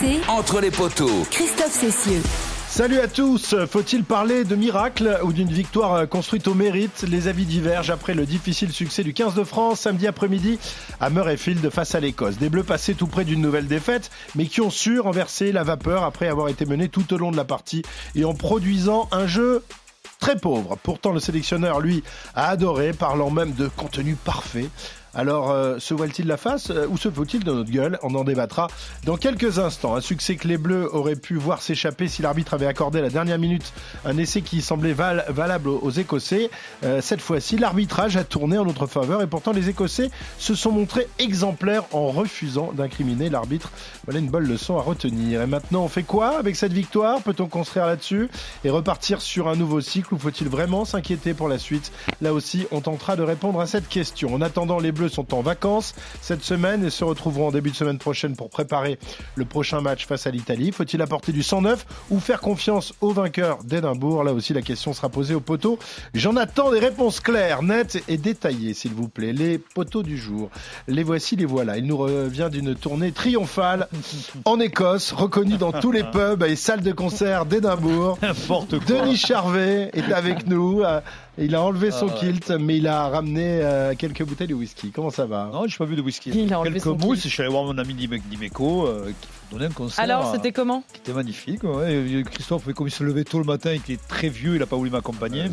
RMC, Entre les poteaux. Christophe Cessieux. Salut à tous. Faut-il parler de miracle ou d'une victoire construite au mérite? Les avis divergent après le difficile succès du 15 de France samedi après-midi à Murrayfield face à l'Écosse. Des Bleus passés tout près d'une nouvelle défaite, mais qui ont su renverser la vapeur après avoir été menés tout au long de la partie et en produisant un jeu très pauvre. Pourtant, le sélectionneur, lui, a adoré, parlant même de contenu parfait. Alors, euh, se voile-t-il la face euh, ou se faut-il de notre gueule? On en débattra dans quelques instants. Un succès que les Bleus auraient pu voir s'échapper si l'arbitre avait accordé à la dernière minute un essai qui semblait val- valable aux Écossais. Euh, cette fois-ci, l'arbitrage a tourné en notre faveur et pourtant les Écossais se sont montrés exemplaires en refusant d'incriminer l'arbitre. Voilà une bonne leçon à retenir. Et maintenant, on fait quoi avec cette victoire? Peut-on construire là-dessus et repartir sur un nouveau cycle ou faut-il vraiment s'inquiéter pour la suite? Là aussi, on tentera de répondre à cette question. En attendant, les Bleus sont en vacances cette semaine et se retrouveront en début de semaine prochaine pour préparer le prochain match face à l'Italie. Faut-il apporter du 109 ou faire confiance au vainqueur d'Édimbourg? Là aussi, la question sera posée aux poteaux. J'en attends des réponses claires, nettes et détaillées, s'il vous plaît. Les poteaux du jour. Les voici, les voilà. Il nous revient d'une tournée triomphale en Écosse, reconnue dans tous les pubs et salles de concert d'Édimbourg. Denis Charvet est avec nous. Euh, Il a enlevé son Ah kilt, mais il a ramené euh, quelques bouteilles de whisky. Comment ça va? Non, j'ai pas vu de whisky. Il a enlevé Quelques son mousses. kilt. Je suis allé voir mon ami Dime- Dimeco euh, qui donnait un concert. Alors, euh, c'était comment? qui était magnifique. ouais. Et Christophe, comme il se levait tôt le matin, il était très vieux, il a pas voulu m'accompagner.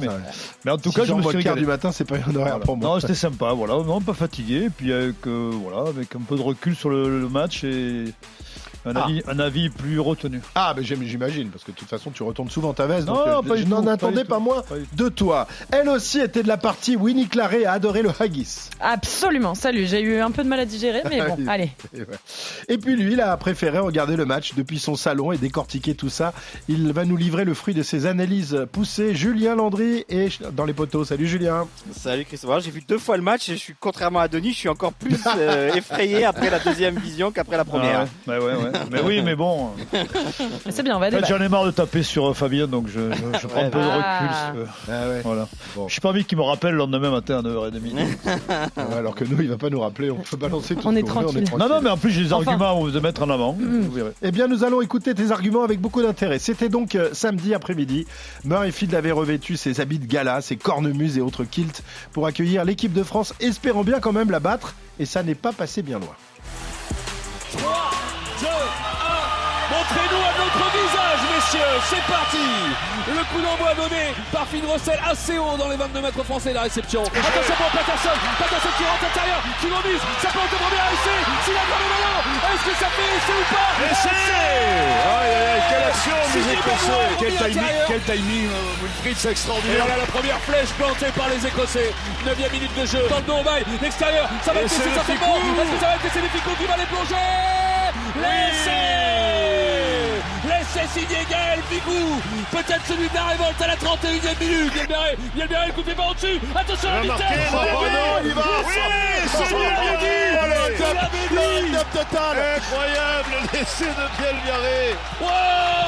mais, en tout Si cas, je me suis régalé. du matin, c'est pas un horaire Voilà. pour moi. Non, c'était sympa, voilà, non, pas fatigué, et puis avec, euh, voilà, avec un peu de recul sur le, le match et un, Ah. avis, un avis plus retenu. Ah, mais j'imagine, parce que de toute façon, tu retournes souvent ta veste. Non, donc, euh, pas je n'en pas attendais pas moins Pas de toi. Elle aussi était de la partie. Winnie Claret a adoré le haggis. Absolument, salut. J'ai eu un peu de mal à digérer, mais bon, Oui. allez. Et, ouais. Et puis lui, il a préféré regarder le match depuis son salon et décortiquer tout ça. Il va nous livrer le fruit de ses analyses poussées. Julien Landry est dans les poteaux. Salut Julien. Salut Christophe, j'ai vu deux fois le match et je suis contrairement à Denis, je suis encore plus euh, effrayé après la deuxième vision qu'après la première. Ah ouais, ouais, ouais, ouais. Mais oui, mais bon, Mais C'est bien, on va en fait, débattre. j'en ai marre de taper sur euh, Fabien, donc je, je, je prends un peu de Ah. recul. si tu veux. Ah ouais. Voilà. Bon. Je suis pas envie qu'il me rappelle le lendemain matin à 9h30. Ouais, alors que nous, il va pas nous rappeler. On peut balancer tout On ce est qu'on veut, tranquille. non, non, mais en plus, j'ai des Enfin. arguments à vous mettre en avant. Mm. Vous verrez. Eh bien, nous allons écouter tes arguments avec beaucoup d'intérêt. C'était donc euh, samedi après-midi. Murrayfield avait revêtu ses habits de gala, ses cornemuses et autres kilts pour accueillir l'équipe de France, espérant bien quand même la battre. Et ça n'est pas passé bien loin. 3, messieurs. C'est parti. Le coup d'envoi donné par Finn Russell assez haut dans les 22 mètres français la réception. Attention pour Patterson. Patterson qui rentre à l'intérieur, qui remise. Ça peut être premier essai. S'il a le ballon, est-ce que ça fait essai ou pas? Quelle action des Benoît, Quel timing, quel timing euh, Wilfried, c'est Et extraordinaire voilà la première flèche plantée par les Écossais. 9 minute de jeu. Dans le dos au bail, l'extérieur. Ça va être c'est laissé le certainement. Ficou. Est-ce que ça va être les Ficou qui va les plonger? L'essai L'essai signé Gaël Ficou. Peut-être celui de la révolte à la 31e minute. Bielberé, Bielberé, le coup de pied par au-dessus. Attention à la vitesse. Oh, non, il va. Oui, c'est bien dit. C'est dit. total Incroyable l'essai de Biel Wow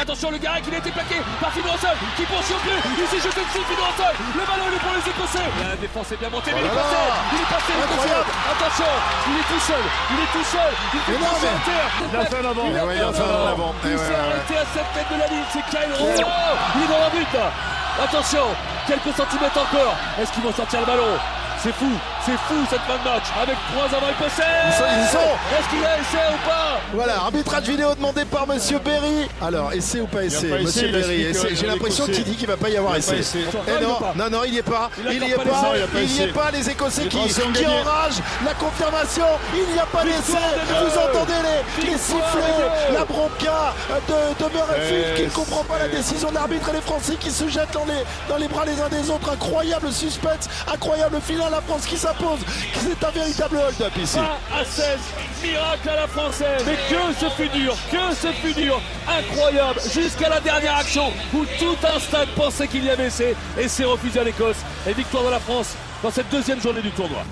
Attention le Garec, il a été plaqué par Russell qui poursuit au plus. Il s'est jeté dessus Russell. Le ballon est pour les Écossais. La défense est bien montée, mais il est Oh passé. Il est passé, est. Incroyable. Attention, il est tout seul. Il est tout seul. Il fait non, passer terre. Il a fait avant. Il a Eh fait avant. Il s'est arrêté à 7 mètres de la ligne. C'est Kyle Rowe. Il est dans la but. Attention, quelques centimètres encore. Est-ce qu'ils vont sortir le ballon? C'est fou, c'est fou cette fin de match avec trois avants écossais. Ils sont- ils sont. Est-ce qu'il a essai ou pas? Voilà, arbitrage vidéo demandé par Monsieur Berry. Alors, essai ou pas essai Monsieur Berry, essai. euh, J'ai l'impression qu'il dit qu'il va pas y avoir essai. essai. Eh Non, il non, non, il y est pas. Il a Il y est pas il y a pas Il y est pas. Les Écossais qui, qui enragent. La confirmation. Il n'y a pas d'essai. des Vous entendez les, sifflets, la bronca de, de Murrayfield qui Eh, ne comprend pas la décision de l'arbitre et les Français qui se jettent dans les, dans les bras les uns des autres. Incroyable suspense, incroyable finale. La France qui s'impose. C'est un véritable hold-up ici. 20 à 16, miracle à la française. Mais que ce fut dur, que ce fut dur, incroyable, jusqu'à la dernière action où tout un stade pensait qu'il y avait essai et c'est refusé à l'Écosse. Et victoire de la France dans cette deuxième journée du tournoi.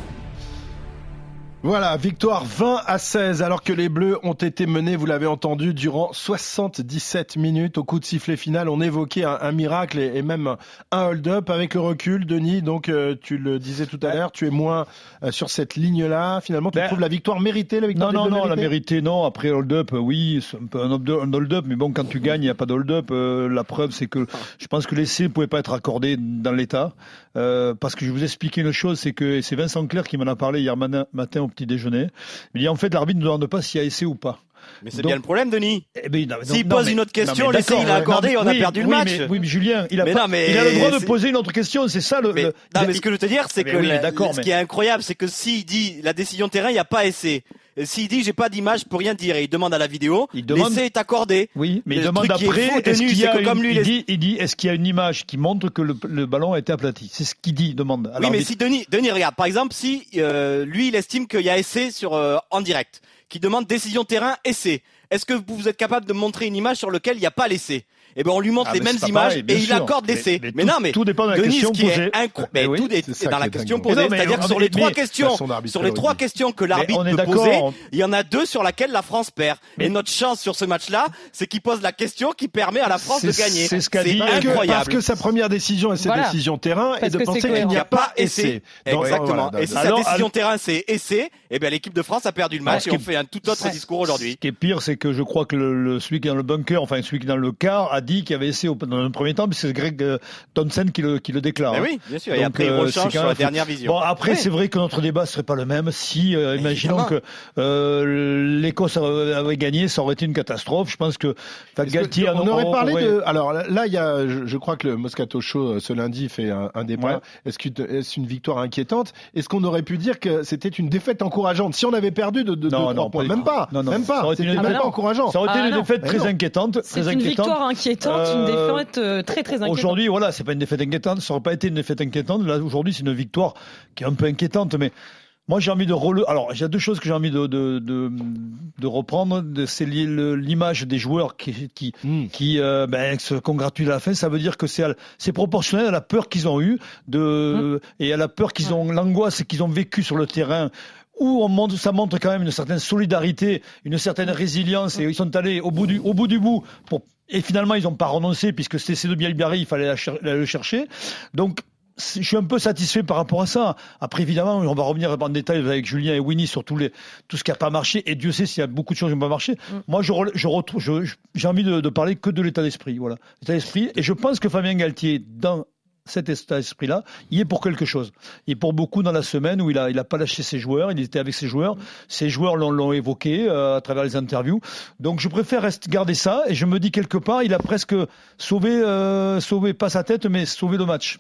Voilà, victoire 20 à 16 alors que les Bleus ont été menés, vous l'avez entendu, durant 77 minutes. Au coup de sifflet final, on évoquait un, un miracle et, et, même un hold-up avec le recul. Denis, donc euh, tu le disais tout à l'heure, tu es moins euh, sur cette ligne-là. Finalement, tu ben, trouves la victoire méritée la victoire Non, non, non, méritée la méritée, non. Après hold-up, oui, c'est un peu un hold-up, mais bon, quand tu gagnes, il n'y a pas de hold-up. Euh, la preuve, c'est que je pense que l'essai ne pouvait pas être accordé dans l'état. parce que je vous expliquer une chose, c'est que c'est Vincent Clerc qui m'en a parlé hier matin au petit déjeuner. Il dit en fait l'arbitre ne demande pas s'il y a essai ou pas. Mais c'est bien le problème, Denis. Eh ben, non, S'il non, pose mais- une autre question, l'essai il a accordé, ouais, on a oui, perdu le match. Mais, oui, mais Julien, il a, Mais pas- non, mais il a le droit de poser une autre question. C'est ça le. Mais, le- non, il- mais ce que je veux te dire, c'est Mais que la- ce qui est incroyable, c'est que s'il dit la décision terrain, il n'y a pas essai. Et S'il dit j'ai pas d'image, peux rien dire, et il demande à la vidéo, Il demande- l'essai est accordé. Oui, mais il Le demande est après, fou, est-ce Denis, qu'il y c'est a que une, comme lui, il, dit, il dit, est-ce qu'il y a une image qui montre que le, le ballon a été aplati? C'est ce qu'il dit, il demande. à Oui, mais si Denis, Denis, regarde, par exemple, si euh, lui, il estime qu'il y a essai sur euh, en direct, qui demande décision terrain, essai. Est-ce que vous êtes capable de montrer une image sur laquelle il n'y a pas l'essai Eh ben, on lui montre Ah, les mêmes images pareil, et il sûr. accorde l'essai. Mais- Mais, mais tout- non, mais tout dépend de la Denis, question ce qui est posée. incro- Mais mais oui, tout est, dans la est question dingue. posée. C'est-à-dire que on- sur les trois questions, sur les le trois questions que l'arbitre peut poser, il y en a deux sur laquelle la France perd. Et notre chance sur ce match-là, c'est qu'il pose la question qui permet à la France de gagner. c'est ce qu'a dit- incroyable. parce que sa première décision et ses décisions terrain est de penser qu'il n'y a pas essai. Exactement. et si sa décision terrain c'est essai, eh bien l'équipe de France a perdu le match et qui on fait un tout autre discours aujourd'hui. Ce qui est pire, c'est que je crois que le, le- celui qui est dans le bunker, enfin celui qui est dans le quart, a dit qu'il y avait essayé au- dans un premier temps, mais c'est Greg euh, Thompson qui le, qui le déclare. Mais hein. oui, bien sûr. Et Donc, après il euh, rechange sur la dernière vision. Bon, après, Oui. c'est vrai que notre débat serait pas le même si, euh, imaginons que euh, l'Écosse avait gagné, ça aurait été une catastrophe. Je pense que Galtier on aurait parlé aurait- de. Alors là, il y a, je, je crois que le Moscato Show ce lundi fait un, un débat. Ouais. Est-ce que une victoire inquiétante? Est-ce qu'on aurait pu dire que c'était une défaite encourageante? Si on avait perdu de, de, de Non, non, points, même pas, Non, non, même ça pas. aurait été C'était une- même Ah pas encourageant. Ça aurait été Ah, une défaite Mais très inquiétante. C'est une victoire inquiétante, une Euh, défaite euh, très très inquiétante. Aujourd'hui, voilà, c'est pas une défaite inquiétante, ça aurait pas été une défaite inquiétante. Là, aujourd'hui, c'est une victoire qui est un peu inquiétante, mais moi, j'ai envie de rele... Alors, il y a deux choses que j'ai envie de, de, de, de reprendre. De- C'est l'image des joueurs qui, qui, Hmm. qui euh, ben, se congratulent à la fin. Ça veut dire que c'est proportionnel à la peur qu'ils ont eue de, et à la peur qu'ils ont, l'angoisse qu'ils ont vécue sur le terrain. Où on montre, ça montre quand même une certaine solidarité, une certaine résilience, et ils sont allés au bout du, au bout du bout pour, et finalement ils n'ont pas renoncé puisque c'était de Bielbarré, il fallait la cher- la- le chercher. Donc je suis un peu satisfait par rapport à ça. Après, évidemment, on va revenir en détail avec Julien et Winnie sur tous les, tout ce qui n'a pas marché. Et Dieu sait s'il y a beaucoup de choses qui n'ont pas marché. Moi, je, rel- je je- je- j'ai envie de, de parler que de l'état d'esprit. Voilà. L'état d'esprit. Et je pense que Fabien Galtier, dans cet état d'esprit-là, il est pour quelque chose. Il est pour beaucoup dans la semaine où il a, il a pas lâché ses joueurs, il était avec ses joueurs. Ses joueurs l'ont, l'ont évoqué euh, à travers les interviews. Donc je préfère rester, garder ça et je me dis quelque part, il a presque sauvé, euh, sauvé pas sa tête, mais sauvé le match.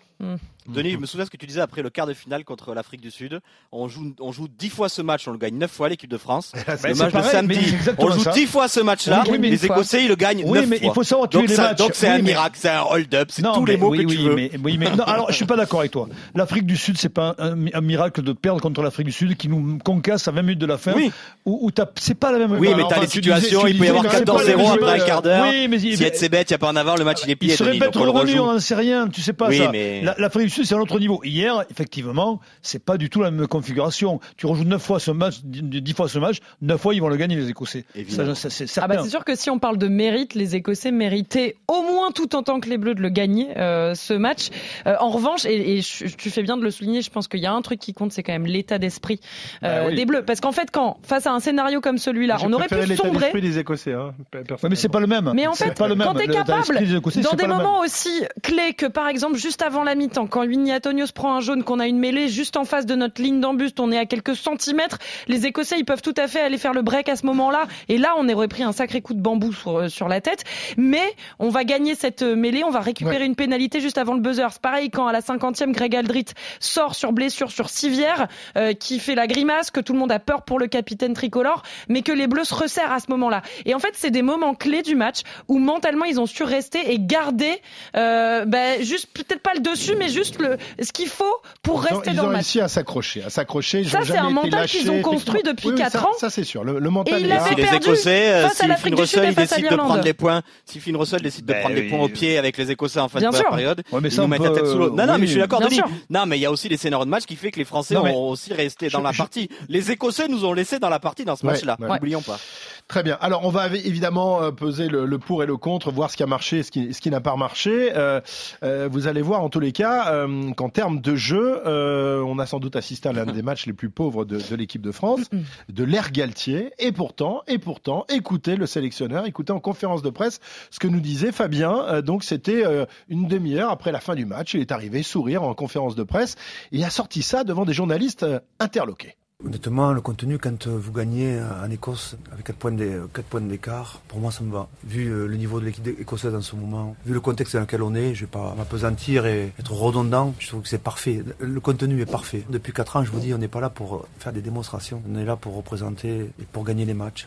Denis, je me souviens ce que tu disais après le quart de finale contre l'Afrique du Sud. On joue, on joue dix fois ce match, on le gagne neuf fois l'équipe de France. le match pareil, de samedi, on joue ça. dix fois ce match-là. Oui, les fois. Écossais, ils le gagnent Oui, mais fois. il faut savoir tuer donc, les ça- matchs. donc c'est Oui, un mais- miracle, c'est un hold-up, c'est tous les mots oui, que oui, tu veux. Mais, oui, mais non, alors je suis pas d'accord avec toi. L'Afrique du Sud, c'est pas un, un miracle de perdre contre l'Afrique du Sud qui nous concasse à 20 minutes de la fin. Oui. Où, où t'as- c'est pas la même. Oui, mais t'as disais- situations, tu il peut y avoir que c'est pas 14-0 la même après un quart d'heure. Oui, mais Si c'est bête, il n'y a pas en avant, le match il est il plié. serait le revenu, on n'en sait rien, tu sais pas ça. La- L'Afrique du Sud, c'est un autre niveau. Hier, effectivement, c'est pas du tout la même configuration. Tu rejoues 9 fois ce match, 10 fois ce match, 9 fois ils vont le gagner les Écossais. Évidemment. Ça, ça, c'est Ah certain. bah c'est sûr que si on parle de mérite, les Écossais méritaient au moins tout autant que les Bleus de le gagner euh, ce match. Euh, en revanche, et, et je- tu fais bien de le souligner, je pense qu'il y a un truc qui compte, c'est quand même l'état d'esprit euh, Bah oui. des Bleus. Parce qu'en fait, quand face à un scénario comme celui-là, J'ai on aurait pu l'état sombrer. d'esprit des Écossais. Hein, Ouais, mais c'est pas le même. Mais en C'est fait, pas le même. quand t'es capable, d'esprit des Écossais, dans c'est des pas le même. moments aussi clés que par exemple juste avant la mi-temps, quand se prend un jaune, qu'on a une mêlée juste en face de notre ligne d'embuste, on est à quelques centimètres, les Écossais ils peuvent tout à fait aller faire le break à ce moment-là, et là on aurait pris un sacré coup de bambou sur, euh, sur la tête, mais on va gagner cette euh, mêlée, on va récupérer une pénalité juste avant le buzzer. C'est pareil quand à la 50e, Greg Aldrit sort sur blessure sur Civière, euh, qui fait la grimace, que tout le monde a peur pour le capitaine tricolore, mais que les Bleus se resserrent à ce moment-là. Et en fait, c'est des moments clés du match où mentalement ils ont su rester et garder, euh, bah, juste peut-être pas le dessus mais juste le, ce qu'il faut pour Ils rester ils dans ont le match. réussi à s'accrocher, à s'accrocher. Ils Ça, c'est un mental qu'ils ont construit depuis Oui, oui, quatre ça- ans. Ça, c'est sûr. Le, le mental Et il est là. avait si les perdu Écossais, euh, à si l'Afrique Finn du Sud et face à de prendre les points, si Finn Russell décide de Ben prendre les points au pied avec les Écossais en fin Bien de sûr. période, Ouais, mais ils ça, nous on mettent la tête sous l'eau. Non, non, mais je suis d'accord, Denis. Non, mais il y a aussi les scénarios de match qui fait que les Français ont aussi resté dans la partie. Les Écossais nous ont laissé dans la partie dans ce match-là. N'oublions pas. Très bien. Alors, on va évidemment euh, peser le, le pour et le contre, voir ce qui a marché, ce qui, ce qui n'a pas marché. Euh, euh, vous allez voir, en tous les cas, euh, qu'en termes de jeu, euh, on a sans doute assisté à l'un des matchs les plus pauvres de, de l'équipe de France, de l'ère Galtier. Et pourtant, et pourtant, écoutez le sélectionneur, écoutez en conférence de presse ce que nous disait Fabien. Euh, donc, c'était une demi-heure après la fin du match. Il est arrivé sourire en conférence de presse. Et a sorti ça devant des journalistes interloqués. Honnêtement, le contenu, quand euh, vous gagnez euh, en Écosse avec 4 points d'é- 4 points d'écart, pour moi, ça me va. Vu euh, le niveau de l'équipe écossaise en ce moment, vu le contexte dans lequel on est, je vais pas m'apesantir et être redondant. Je trouve que c'est parfait. Le contenu est parfait. Depuis 4 ans, je vous dis, on n'est pas là pour faire des démonstrations. On est là pour représenter et pour gagner les matchs.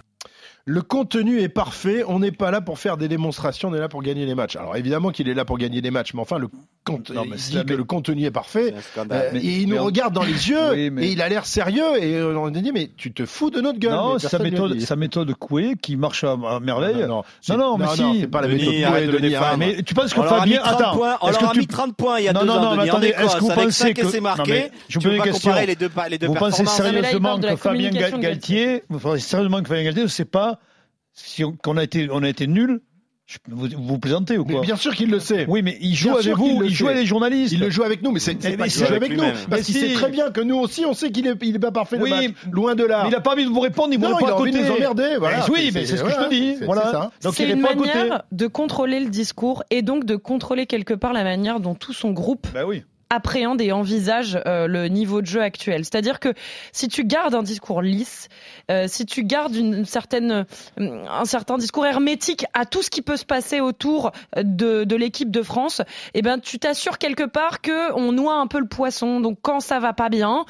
Le contenu est parfait. On n'est pas là pour faire des démonstrations. On est là pour gagner les matchs. Alors évidemment qu'il est là pour gagner les matchs, mais enfin le compte, Non, mais il c'est dit que le contenu est parfait. C'est scandale. Euh, mais- et il nous on- regarde dans les yeux Oui, mais- et il a l'air sérieux et euh, on a dit mais tu te fous de notre gueule. Non, c'est sa méthode, sa méthode Coué qui marche à, à merveille. Non, non, c'est- non, mais si. c'est pas la méthode Coué, de Denis. Mais tu penses que Fabien, 30 attends, points, on est-ce leur a que tu mis 30 points il y a Non, deux non, ans, non, mais en attendez, est-ce que vous pensez 5 que- Non, marqués. mais je vous pose peux une question. comparer les deux, pa- les deux vous pensez sérieusement que Fabien Galtier, vous pensez sérieusement que Fabien Galtier ne sait pas si on, qu'on a été, on a été nul Je- vous, vous plaisantez ou Mais quoi bien sûr qu'il le sait. Oui, mais il joue Bien avec vous, il joue avec les journalistes. Il le joue avec nous, mais c'est c'est Mais pas qu'il si. joue avec Avec nous, lui-même. parce Mais qu'il si. sait très bien que nous aussi, on sait qu'il est, il est pas parfait Oui, de match. Loin de là. Mais il n'a pas envie de vous répondre, il vous répond il pas a à envie de nous emmerder, voilà. Mais oui, C'est- mais c'est c'est- ce que je te dis. c'est- Voilà. c'est ça. Donc C'est il une répond à côté. manière de contrôler le discours et donc de contrôler quelque part la manière dont tout son groupe Ben oui. Appréhende et envisage euh, le niveau de jeu actuel. C'est-à-dire que si tu gardes un discours lisse, euh, si tu gardes une certaine, euh, un certain discours hermétique à tout ce qui peut se passer autour de, l'équipe de France, eh ben tu t'assures quelque part que on noie un peu le poisson. Donc quand ça va pas bien,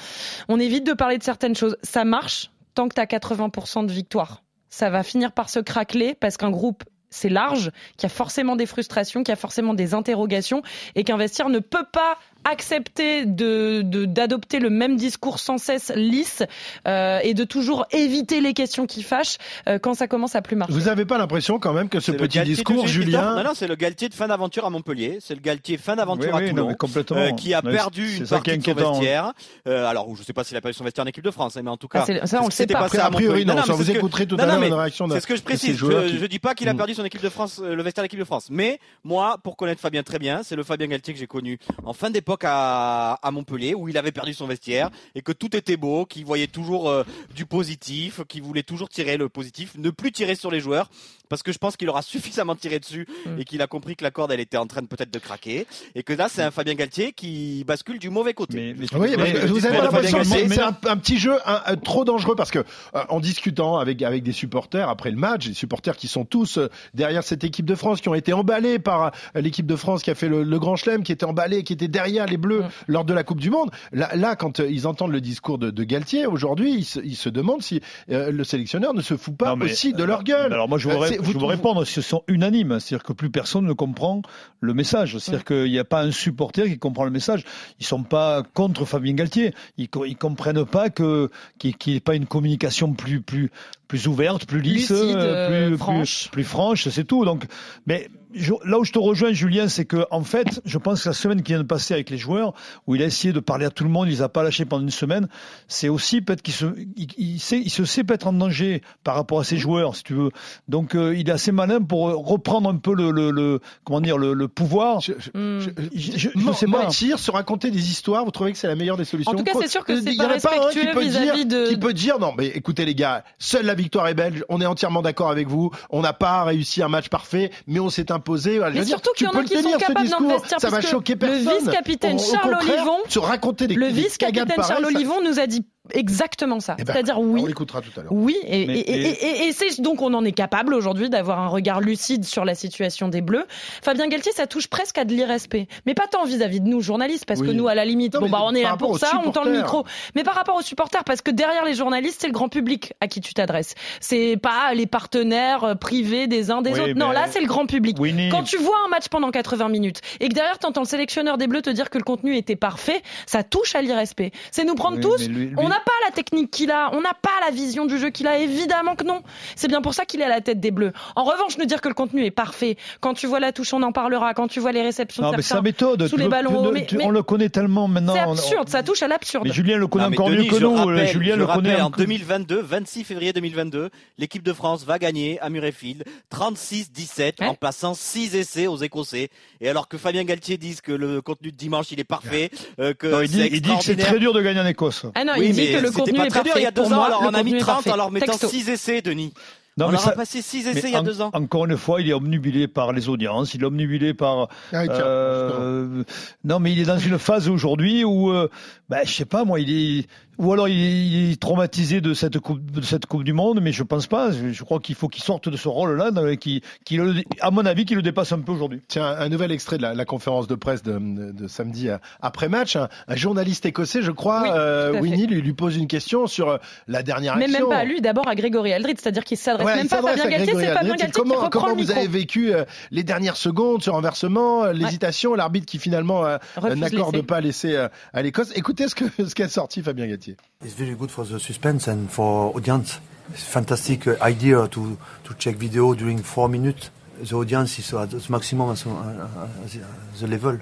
on évite de parler de certaines choses. Ça marche tant que tu as 80% de victoire. Ça va finir par se craqueler parce qu'un groupe c'est large, qu'il y a forcément des frustrations, qu'il y a forcément des interrogations, et qu'un vestiaire ne peut pas accepter de de- d'adopter le même discours sans cesse lisse euh, et de toujours éviter les questions qui fâchent euh, quand ça commence à plus marcher. Vous n'avez pas l'impression quand même que ce petit Galtier discours, Julien, Non, non, c'est le Galtier de fin d'aventure à Montpellier. C'est le Galtier fin d'aventure Oui, à oui, Toulon. euh, qui a perdu une partie de son vestiaire. Euh, alors, je sais pas s'il a perdu son vestiaire en équipe de France, hein, mais en tout Ah, cas, c'est- ça, on le sait pas. passé a priori non, ça vous écouterez tout à l'heure une réaction de C'est ce que je précise. joueurs Je, je dis pas qu'il a Mm. perdu son équipe de France, euh, le vestiaire de l'équipe de France. Mais moi, pour connaître Fabien très bien, c'est le Fabien Galtier que j'ai connu en fin d'époque à, à Montpellier, où il avait perdu son vestiaire et que tout était beau, qu'il voyait toujours euh, du positif, qu'il voulait toujours tirer le positif, ne plus tirer sur les joueurs, parce que je pense qu'il aura suffisamment tiré dessus Mm. et qu'il a compris que la corde, elle était en train de peut-être de craquer, et que là, c'est un Fabien Galtier qui bascule du mauvais côté. Mais- mais- Oui, Mais vous avez pas l'impression c'est un, un petit jeu un- un- trop dangereux parce que euh, en discutant avec avec des supporters après le match, des supporters qui sont tous euh, derrière cette équipe de France, qui ont été emballés par euh, l'équipe de France qui a fait le, le Grand Chelem, qui était emballés, qui était derrière les Bleus Mm. lors de la Coupe du Monde. Là, là quand euh, ils entendent le discours de, de Galtier aujourd'hui, ils se, ils se demandent si euh, le sélectionneur ne se fout pas Non, mais, aussi de leur gueule. Alors moi je voudrais, c'est- je vous- répondre, ce sont unanimes, c'est-à-dire que plus personne ne comprend le message, c'est-à-dire qu'il n'y a pas un supporter qui comprend le message. Ils sont pas contre Fabien Galtier, ils, ils comprennent pas que qu'il n'y ait pas une communication plus plus plus ouverte, plus lisse, Lucide, euh, euh, plus, franche. plus plus franche, c'est tout. Donc, mais je- là où je te rejoins, Julien, c'est que en fait, je pense que la semaine qui vient de passer avec les joueurs, où il a essayé de parler à tout le monde, il les a pas lâchés pendant une semaine, c'est aussi peut-être qu'il se, il, il sait, il se sait peut-être en danger par rapport à ses joueurs, si tu veux. Donc, euh, il est assez malin pour reprendre un peu le, le, le- comment dire, le, le pouvoir. Je- je- Hmm. je- sais pas. mentir, se raconter des histoires, vous trouvez que c'est la meilleure des solutions En tout cas, c'est sûr que c'est pas respectueux peut vis-à-vis de- qui peut dire non, mais écoutez les gars, seule la victoire est belge. On est entièrement d'accord avec vous. On n'a pas réussi un match parfait, mais on s'est imposé. Voilà, je Mais veux surtout qu'il y en a le qui sont tenir, ce capables le vestiaire, Ça va choquer le personne. vice-capitaine Au- au Charles Olivon- se raconter des Le vice-capitaine Charles Olivon nous a dit exactement ça. Eh ben, C'est-à-dire On oui. l'écoutera tout à l'heure. Oui, et, Mais- et- et- et- et c'est donc on en est capable aujourd'hui d'avoir un regard lucide sur la situation des Bleus. Fabien Galtier, ça touche presque à de l'irrespect, mais pas tant vis-à-vis de nous journalistes, parce que nous, à la limite, Non, bon bah on est là pour ça, on tend le micro, mais par rapport aux supporters, parce que derrière les journalistes, c'est le grand public à qui tu t'adresses. C'est pas les partenaires euh, privés des uns des Oui, autres. Non, là c'est le grand public. Winnie, Quand tu vois un match pendant 80 minutes et que derrière t'entends le sélectionneur des Bleus te dire que le contenu était parfait, ça touche à l'irrespect. C'est nous prendre Oui, tous. mais lui- lui- On n'a pas la technique qu'il a, on n'a pas la vision du jeu qu'il a, évidemment que non. C'est bien pour ça qu'il est à la tête des Bleus. En revanche, nous dire que le contenu est parfait, quand tu vois la touche, on en parlera, quand tu vois les réceptions non, de mais sa méthode, sous tu les le- ballons ne- mais- tu- mais- on le connaît tellement maintenant. c'est on- absurde, ça touche à l'absurde. Mais Julien le connaît Non, encore Denis, mieux que nous. rappelle- Julien je le connaît rappelle, en encore- 2022, 26 février 2022, l'équipe de France va gagner à Murrayfield 36-17 Ouais. en plaçant 6 essais aux Écossais. Et alors que Fabien Galtier dise que le contenu de dimanche il est parfait, euh, que Non, il, dit, c'est il dit que c'est très dur de gagner en Écosse. Ah non, Oui, il dit que le c'était contenu pas est très dur il y a deux Pour ans, moi, alors le on a mis contenu est 30 parfait. en leur mettant Texto. 6 essais, Denis. Non, on mais leur ça- a passé 6 mais essais il y a en- deux ans. Encore une fois, il est omnubilé par les audiences, il est omnubilé par. Ah, tiens, euh, non, mais il est dans une phase aujourd'hui où, euh, ben, je sais pas, moi, il est, ou alors il est, il est traumatisé de cette coupe, de cette coupe du monde, mais je pense pas. Je, je crois qu'il faut qu'il sorte de ce rôle-là, qui, qui, le- à mon avis, qui le dépasse un peu aujourd'hui. Tiens, un nouvel extrait de la, la conférence de presse de, de- de samedi euh, après-match. Un, un journaliste écossais, je crois, Oui, euh. Winnie, lui, lui pose une question sur euh, la dernière Mais action. même pas à lui, d'abord à Grégory Aldrit, c'est-à-dire qu'il s'adresse Ouais, même pas à Fabien Galtier, c'est Fabien. Galtier qui Comment, reprend comment le vous micro. avez vécu euh, les dernières secondes, ce renversement, euh, l'hésitation, l'arbitre qui finalement euh, n'accorde pas l'essai euh, à l'Écosse? Écoutez ce que ce qu'a sorti Fabien Galtier. It's very good for the suspense and for audience. It's fantastic uh, idea to to check video during four minutes. The audience is at the maximum at the, the- the level,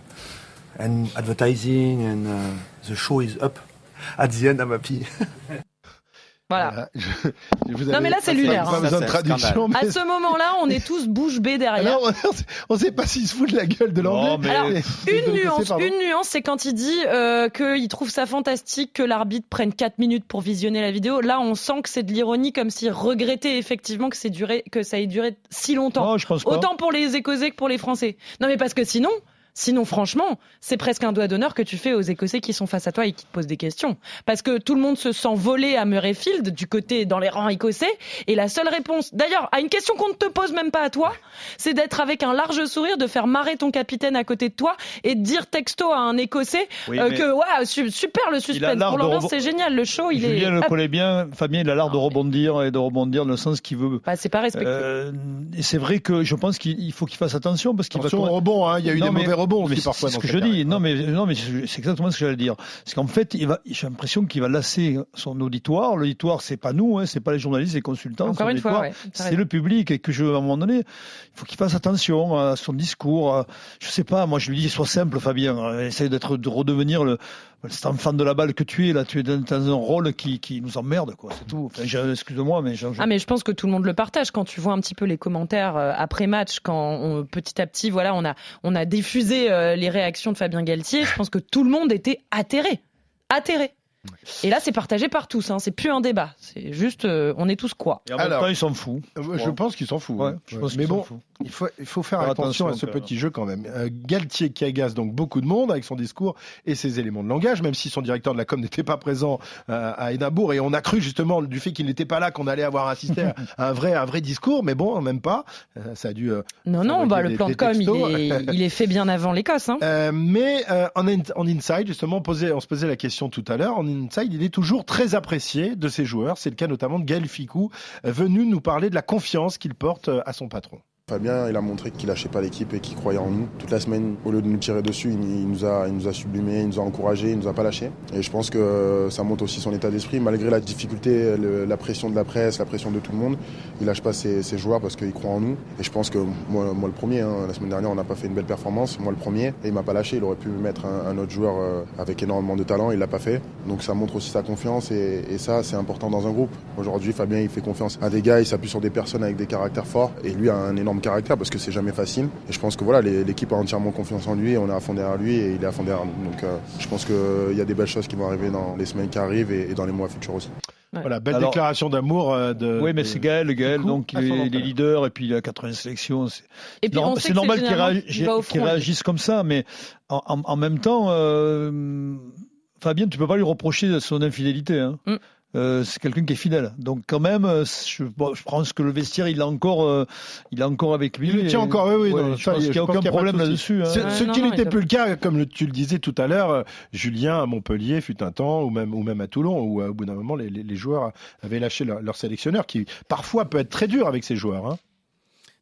and advertising and uh, the show is up. At the end, I'm happy. Voilà. Voilà. Je- vous Non, mais là, c'est lunaire, Pas hein. besoin de. À ce moment-là, on est tous bouche bée derrière. Alors, on ne sait pas s'il se fout de la gueule de l'anglais. Mais- Alors, Une nuance, une nuance, c'est quand il dit euh, qu'il trouve ça fantastique que l'arbitre prenne 4 minutes pour visionner la vidéo. Là, on sent que c'est de l'ironie, comme s'il regrettait effectivement que, c'est duré, que ça ait duré si longtemps. Non, je pense pas. Autant pour les Écossais que pour les Français. Non, mais parce que sinon, sinon, franchement, c'est presque un doigt d'honneur que tu fais aux Écossais qui sont face à toi et qui te posent des questions. Parce que tout le monde se sent volé à Murrayfield, du côté dans les rangs écossais, et la seule réponse, d'ailleurs, à une question qu'on ne te pose même pas à toi, c'est d'être avec un large sourire, de faire marrer ton capitaine à côté de toi et de dire texto à un Écossais Oui, euh, que ouais, su- super le suspense. Pour l'ambiance, rebond- c'est génial. Le show, il Julien est. le connaît bien. Fabien, il a l'art de rebondir et de rebondir dans le sens qu'il veut. Bah, c'est pas respecté. Euh, et c'est vrai que je pense qu'il il faut qu'il fasse attention parce qu'il va. Rebond, hein, il y a eu Non, des mais- rebonds mais aussi c'est- parfois. C'est dans ce que je dis. Non, mais non, mais c'est exactement ce que j'allais dire. C'est qu'en fait, il va. J'ai l'impression qu'il va lasser son auditoire. L'auditoire, c'est pas nous, hein, c'est pas les journalistes, les consultants. Encore une fois, ouais, c'est le public et que je, à un moment donné, il faut qu'il fasse attention à son discours. à- Je sais pas. Moi, je lui dis, sois simple, Fabien. Essaye d'être, de redevenir le, cet enfant de la balle que tu es. Là, tu es dans, un rôle qui, nous emmerde, quoi. C'est tout. Excuse-moi, mais j'en- Ah mais je pense que tout le monde le partage quand tu vois un petit peu les commentaires euh, après match quand on- petit à petit voilà on a on a diffusé euh, les réactions de Fabien Galtier je pense que tout le monde était atterré atterré et là c'est partagé par tous hein. c'est plus un débat c'est juste euh, on est tous quoi Et en Alors- temps, il s'en fout. Euh, Je pense qu'il s'en fout. Ouais, je pense Mais bon, fout. il faut, il faut faire Faire attention, attention, à ce petit jeu quand même. Euh, Galtier qui agace donc beaucoup de monde avec son discours et ses éléments de langage, même si son directeur de la com n'était pas présent euh, à Édimbourg. Et on a cru justement du fait qu'il n'était pas là qu'on allait avoir assisté à un vrai, un vrai discours, mais bon, même pas. Euh, ça a dû. euh, non non bah le plan de com il est, il est fait bien avant l'Écosse hein. Euh, mais euh, en, in- en inside, justement, on, posait, on se posait la question tout à l'heure. En il est toujours très apprécié de ses joueurs. C'est le cas notamment de Gaël Ficou, euh, venu nous parler de la confiance qu'il porte euh, à son patron. Fabien, il a montré qu'il lâchait pas l'équipe et qu'il croyait en nous. Toute la semaine, au lieu de nous tirer dessus, il, nous a, il nous a sublimé, il nous a encouragé, il nous a pas lâché. Et je pense que euh, ça montre aussi son état d'esprit, malgré la difficulté, la pression de la presse, la pression de tout le monde. Il lâche pas ses, ses joueurs parce qu'il croit en nous. Et je pense que moi, moi le premier, hein, la semaine dernière, on n'a pas fait une belle performance. Moi le premier, et il m'a pas lâché. Il aurait pu mettre un, un autre joueur euh, avec énormément de talent, il l'a pas fait. Donc ça montre aussi sa confiance et, et ça, c'est important dans un groupe. Aujourd'hui, Fabien, il fait confiance à des gars, il s'appuie sur des personnes avec des caractères forts. Et lui a un énorme caractère parce que c'est jamais facile. Et je pense que voilà, l'équipe a entièrement confiance en lui et on est à fond derrière lui et il est à fond derrière nous. Donc euh, je pense qu'il y a des belles choses qui vont arriver dans les semaines qui arrivent et, et dans les mois futurs aussi. Ouais. Voilà, belle Alors- déclaration d'amour euh, de. Oui, mais c'est Gaël, Gaël, Ficou donc il est, il est leader et puis il a 80 sélections. c'est- normal qu'il réagisse comme ça, mais en, en- en même temps, euh, Fabien, tu peux pas lui reprocher son infidélité. Hein. Mm. Euh, c'est quelqu'un qui est fidèle. Donc quand même, euh, je, bon, je pense que le vestiaire, il est encore, euh, il est encore avec lui. Il le tient Et- encore, oui, oui. Ouais, non, je ça, pense qu'il n'y a aucun a problème là-dessus. hein. Ce, Ouais, ce non, qui n'était plus le cas, comme le- tu le disais tout à l'heure, Julien à Montpellier fut un temps, ou même, ou même à Toulon, où euh, au bout d'un moment, les, les- les joueurs avaient lâché leur, leur sélectionneur, qui parfois peut être très dur avec ces joueurs. Hein.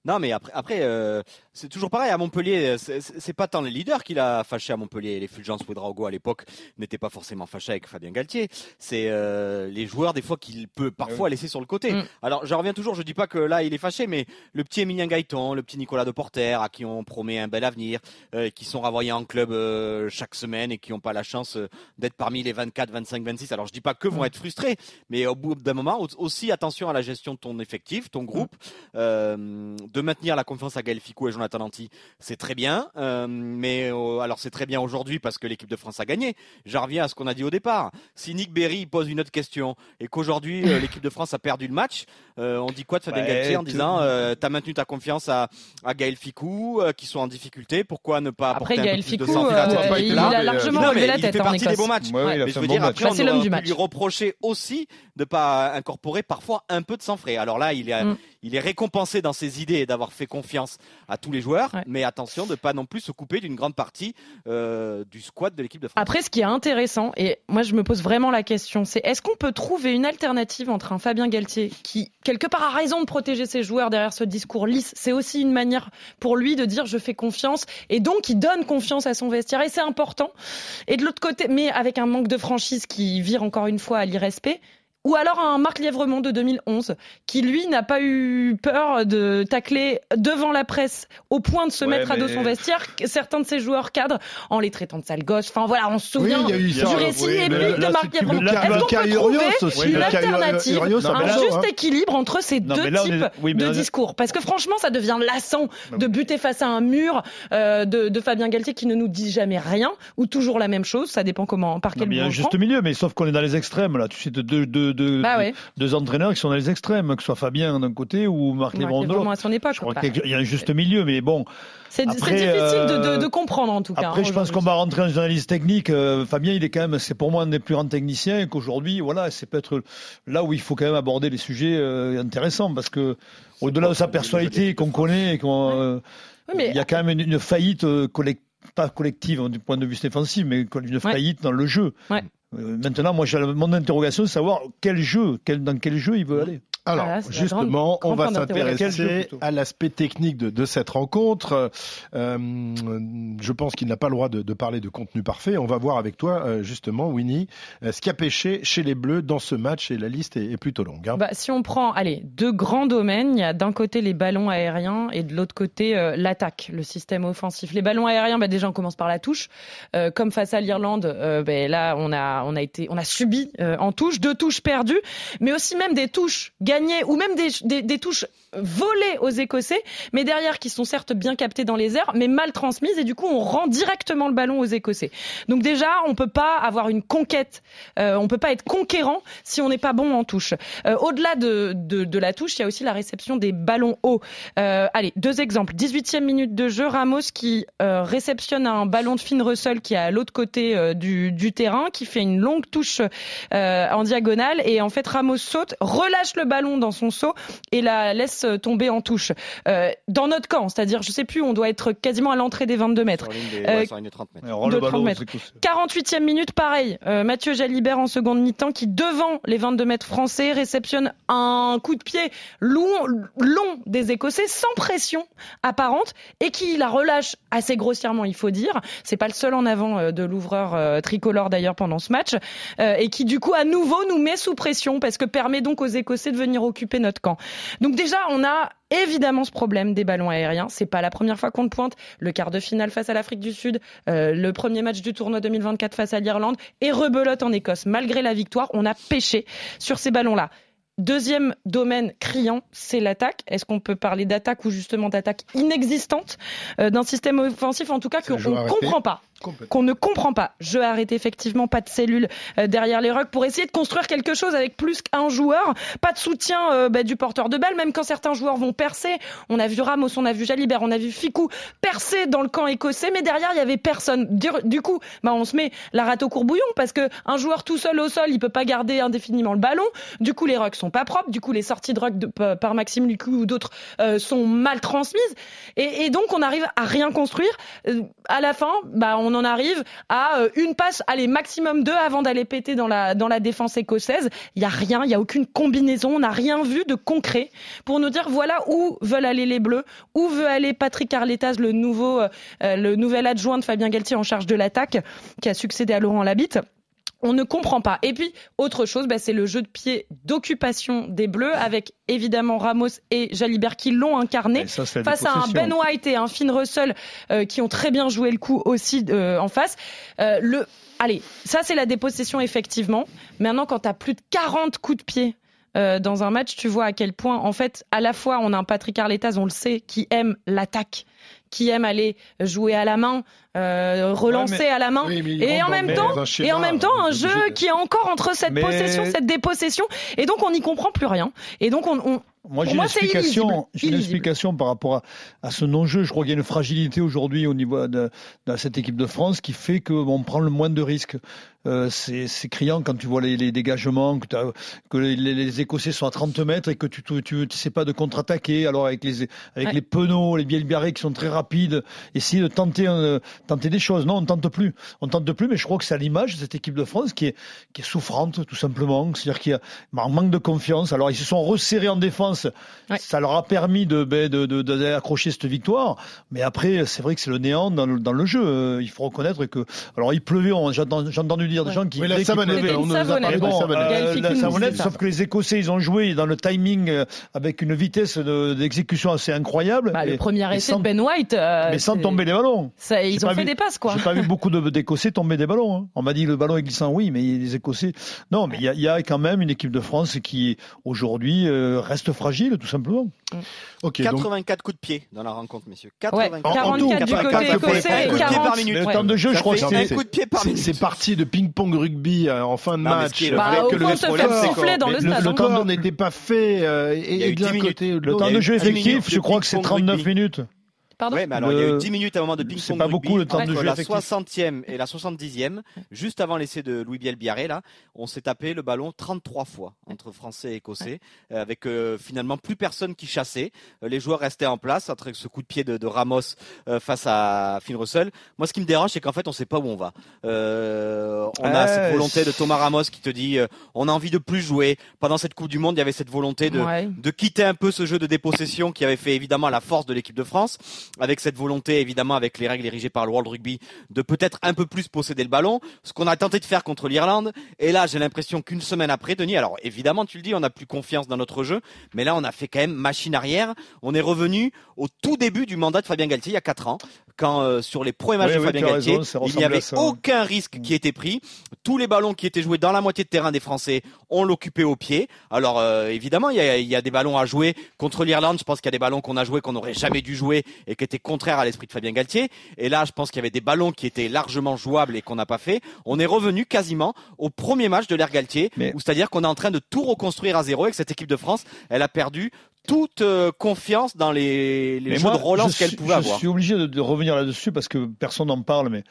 Non, mais après, après euh, c'est toujours pareil. À Montpellier, c'est- c'est pas tant les leaders qu'il a fâché à Montpellier. Les Fulgence Ouedraogo à l'époque n'étaient pas forcément fâchés avec Fabien Galtier. C'est euh, les joueurs des fois qu'il peut parfois laisser sur le côté. Mm. Alors, je reviens toujours. Je dis pas que là il est fâché, mais le petit Emilien Gaëton, le petit Nicolas Deporter, à qui on promet un bel avenir, euh, qui sont renvoyés en club euh, chaque semaine et qui n'ont pas la chance euh, d'être parmi les 24, 25, 26. Alors, je dis pas que vont être frustrés, mais au bout d'un moment, au- aussi attention à la gestion de ton effectif, ton groupe, euh, de maintenir la confiance à Gaël Ficou et Jonathan Lanty, c'est très bien. euh, mais euh, alors c'est très bien aujourd'hui parce que l'équipe de France a gagné. J'en reviens à ce qu'on a dit au départ. Si Nick Berry pose une autre question et qu'aujourd'hui euh, l'équipe de France a perdu le match, euh, on dit quoi de Fabien Ouais, Galtier en tu- disant euh, t'as maintenu ta confiance à, à Gaël Ficou euh, qui sont en difficulté, pourquoi ne pas Après, apporter un Gaël peu plus de sang euh, il a largement Non, relevé mais la il tête fait en partie des bons matchs. Ouais, ouais, il a Mais fait je un veux bon dire, match. après, Bah, on du match. lui reprocher aussi de pas incorporer parfois un peu de sang frais. Alors là, il est, Mm. Il est récompensé dans ses idées et d'avoir fait confiance à tous les joueurs, Ouais. mais attention de pas non plus se couper d'une grande partie euh, du squad de l'équipe de France. Après, ce qui est intéressant, et moi je me pose vraiment la question, c'est est-ce qu'on peut trouver une alternative entre un Fabien Galtier qui, quelque part, a raison de protéger ses joueurs derrière ce discours lisse? C'est aussi une manière pour lui de dire je fais confiance, et donc il donne confiance à son vestiaire, et c'est important. Et de l'autre côté, mais avec un manque de franchise qui vire encore une fois à l'irrespect. Ou alors un Marc Lièvremont de 2011 qui lui n'a pas eu peur de tacler devant la presse au point de se Ouais, mettre à dos son vestiaire certains de ses joueurs cadres en les traitant de sales gosses. Enfin voilà, on se souvient il y a eu du ça, récit oui, épique de Marc c'est- Lièvremont. Est-ce qu'on peut trouver aussi, une alternative, Urios, un juste hein. équilibre entre ces Non, deux là, types est- oui, mais de discours? Parce que franchement, ça devient lassant de buter face à un mur euh, de, de Fabien Galtier qui ne nous dit jamais rien ou toujours la même chose. Ça dépend comment par Non, quel mais il y a juste prend. milieu, mais sauf qu'on est dans les extrêmes là. Tu sais, de deux, deux, deux, Bah deux- ouais. deux entraîneurs qui sont dans les extrêmes, que ce soit Fabien d'un côté ou Marc Marc Lévron de Lièvremont l'autre. à son époque. Je crois qu'il y a un juste milieu, mais bon. C'est Après, difficile de, de- euh, de comprendre en tout cas. Après, hein, je pense qu'on va rentrer en analyse technique. Euh, Fabien, il est quand même, c'est pour moi un des plus grands techniciens et qu'aujourd'hui, voilà, c'est peut-être là où il faut quand même aborder les sujets euh, intéressants parce que au-delà de sa personnalité qu'on connaît euh, Oui, mais il y a quand même une, une faillite euh, pas collective du point de vue défensif, mais une faillite dans le jeu. Ouais. Euh, maintenant, moi, j'ai mon interrogation, c'est savoir quel jeu, quel, dans quel jeu il veut aller. Alors, Voilà, justement, grande- on va s'intéresser à l'aspect technique de, de cette rencontre. Euh, je pense qu'il n'a pas le droit de, de parler de contenu parfait. On va voir avec toi, euh, justement, Winnie, euh, ce qui a pêché chez les Bleus dans ce match, et la liste est, est plutôt longue. hein. Bah, si on prend, allez, deux grands domaines, il y a d'un côté les ballons aériens et de l'autre côté euh, l'attaque, le système offensif. Les ballons aériens, bah, déjà on commence par la touche. Euh, comme face à l'Irlande, euh, bah, là on a, on a été, on a subi euh, en touche, deux touches perdues, mais aussi même des touches gagnées ou même des, touches volées aux Écossais, mais derrière qui sont certes bien captées dans les airs, mais mal transmises et du coup on rend directement le ballon aux Écossais. Donc déjà on peut pas avoir une conquête, euh, on peut pas être conquérant si on n'est pas bon en touche. Euh, Au-delà de, de, la touche, il y a aussi la réception des ballons hauts. Euh, allez, deux exemples. 18e minute de jeu, Ramos qui euh, réceptionne un ballon de Finn Russell qui est à l'autre côté du, du terrain, qui fait une longue touche en diagonale et en fait Ramos saute, relâche le ballon dans son saut et la laisse tomber en touche. Euh, dans notre camp, c'est-à-dire, je sais plus, on doit être quasiment à l'entrée des 22 mètres. Des- Euh, ouais, sur une des 30 mètres. Alors, De le ballon, 30 mètres. c'est que- 48e minute, pareil. Euh, Mathieu Jalibert en seconde mi-temps qui, devant les 22 mètres français, réceptionne un coup de pied long, long des Écossais sans pression apparente et qui la relâche assez grossièrement, il faut dire. C'est pas le seul en avant euh, de l'ouvreur euh, tricolore d'ailleurs pendant ce match euh, et qui du coup à nouveau nous met sous pression parce que permet donc aux Écossais de venir occuper notre camp. Donc déjà, on a évidemment ce problème des ballons aériens. C'est pas la première fois qu'on le pointe. Le quart de finale face à l'Afrique du Sud, euh, le premier match du tournoi 2024 face à l'Irlande et rebelote en Écosse. Malgré la victoire, on a pêché sur ces ballons-là. Deuxième domaine criant, c'est l'attaque. Est-ce qu'on peut parler d'attaque ou justement d'attaque inexistante euh, d'un système offensif, en tout cas qu'on ne comprend pas? Qu'on ne comprend pas. Jeu arrêté, effectivement, pas de cellules euh, derrière les rucks pour essayer de construire quelque chose avec plus qu'un joueur. Pas de soutien euh, bah, du porteur de balle, même quand certains joueurs vont percer. On a vu Ramos, on a vu Jalibert, on a vu Ficou percer dans le camp écossais, mais derrière, il y avait personne. Du, coup, bah, on se met la rate au courbouillon parce que un joueur tout seul au sol, il peut pas garder indéfiniment le ballon. Du coup, les rucks sont pas propres. Du coup, les sorties de ruck par Maxime Lucu ou d'autres euh, sont mal transmises. Et, et, donc, on arrive à rien construire. à la fin, bah, on on en arrive à euh, une passe, allez, maximum deux avant d'aller péter dans la, défense écossaise. Il n'y a rien, il n'y a aucune combinaison, on n'a rien vu de concret pour nous dire voilà où veulent aller les Bleus, où veut aller Patrick Arletas, le, nouveau, euh, le nouvel adjoint de Fabien Galtier en charge de l'attaque, qui a succédé à Laurent Labitte on ne comprend pas. Et puis, autre chose, bah, c'est le jeu de pied d'occupation des Bleus, avec évidemment Ramos et Jalibert qui l'ont incarné, face à un Ben White et un Finn Russell euh, qui ont très bien joué le coup aussi euh, en face. Euh, le... Allez, ça c'est la dépossession effectivement. Maintenant, quand tu as plus de 40 coups de pied dans un match, tu vois à quel point, en fait, à la fois, on a un Patrick Arletas, on le sait, qui aime l'attaque, qui aime aller jouer à la main, euh, relancer à la main, et en même temps, et en même temps, un jeu qui est encore entre cette possession, cette dépossession, et donc on n'y comprend plus rien. Et donc on, on moi, j'ai une, explication, j'ai une explication par rapport à, à ce non-jeu. Je crois qu'il y a une fragilité aujourd'hui au niveau de, de, cette équipe de France qui fait qu'on prend le moins de risques. Euh, c'est, criant quand tu vois les, les dégagements, que, que les, les, Écossais sont à 30 mètres et que tu ne tu, tu sais pas de contre-attaquer. Alors avec les avec les Penaud, les Bielbiarré qui sont très rapides, essayer de tenter euh, tenter des choses. Non, on tente plus. On tente plus, mais je crois que c'est à l'image de cette équipe de France qui est qui est souffrante tout simplement. C'est-à-dire qu'il y a un manque de confiance. Alors ils se sont resserrés en défense ça leur a permis de, ben, d'accrocher cette victoire. Mais après, c'est vrai que c'est le néant dans le, dans le jeu. Euh, il faut reconnaître que, alors il pleuvait. J'ai entendu dire des gens qui. Mais la savonnette, on nous a parlé bon, euh, la savonnette, sauf que les Écossais, ils ont joué dans le timing euh, avec une vitesse d'exécution assez incroyable. Bah, le premier essai de Ben White. mais sans tomber les ballons. Ça, ils ont fait des passes, quoi. J'ai pas vu beaucoup d'Écossais tomber des ballons. Hein. On m'a dit le ballon est glissant, oui, mais les Écossais. Non, mais il y, y, a quand même une équipe de France qui aujourd'hui reste fragile, tout simplement. 84 coups de pied dans la rencontre, messieurs. 84 du côté écossais et 40 minutes. Le temps de jeu, je crois que c'est parti de ping-pong rugby euh, en fin de match. Bah, que le, le, dans le, stade. Le temps n'était pas fait euh, et d'un côté. Le temps de jeu effectif, je crois que c'est 39 minutes. Pardon mais alors il y a eu 10 minutes à un moment de ping-pong. C'est pas beaucoup le temps de jeu. La 60e et la 70e, juste avant l'essai de Louis Bielbiaré, là, on s'est tapé le ballon 33 fois entre Français et Écossais, euh, avec euh, finalement plus personne qui chassait. Euh, les joueurs restaient en place, après ce coup de pied de, de Ramos face à Finn Russell. Moi, ce qui me dérange, c'est qu'en fait, on sait pas où on va. on a cette volonté de Thomas Ramos qui te dit, on a envie de plus jouer. Pendant cette Coupe du Monde, il y avait cette volonté de, de quitter un peu ce jeu de dépossession qui avait fait évidemment la force de l'équipe de France avec cette volonté évidemment avec les règles érigées par le World Rugby de peut-être un peu plus posséder le ballon, ce qu'on a tenté de faire contre l'Irlande. Et là, j'ai l'impression qu'une semaine après, Denis, alors évidemment, tu le dis, on n'a plus confiance dans notre jeu, mais là, on a fait quand même machine arrière. On est revenu au tout début du mandat de Fabien Galtier il y a quatre ans, quand euh, sur les premiers matchs de Fabien Galtier, il n'y avait aucun risque qui était pris. Tous les ballons qui étaient joués dans la moitié de terrain des Français, on l'occupait au pied. Alors euh, évidemment, il y, a, il y, a, des ballons à jouer contre l'Irlande. Je pense qu'il y a des ballons qu'on a joués qu'on n'aurait jamais dû jouer et qui étaient contraires à l'esprit de Fabien Galtier. Et là, je pense qu'il y avait des ballons qui étaient largement jouables et qu'on n'a pas fait. On est revenu quasiment au premier match de l'ère Galtier, où c'est-à-dire qu'on est en train de tout reconstruire à zéro avec cette équipe de France. Elle a perdu toute euh, confiance dans les, les jeux de relance qu'elle pouvait avoir. Je suis obligé de, de revenir là-dessus parce que personne n'en parle, mais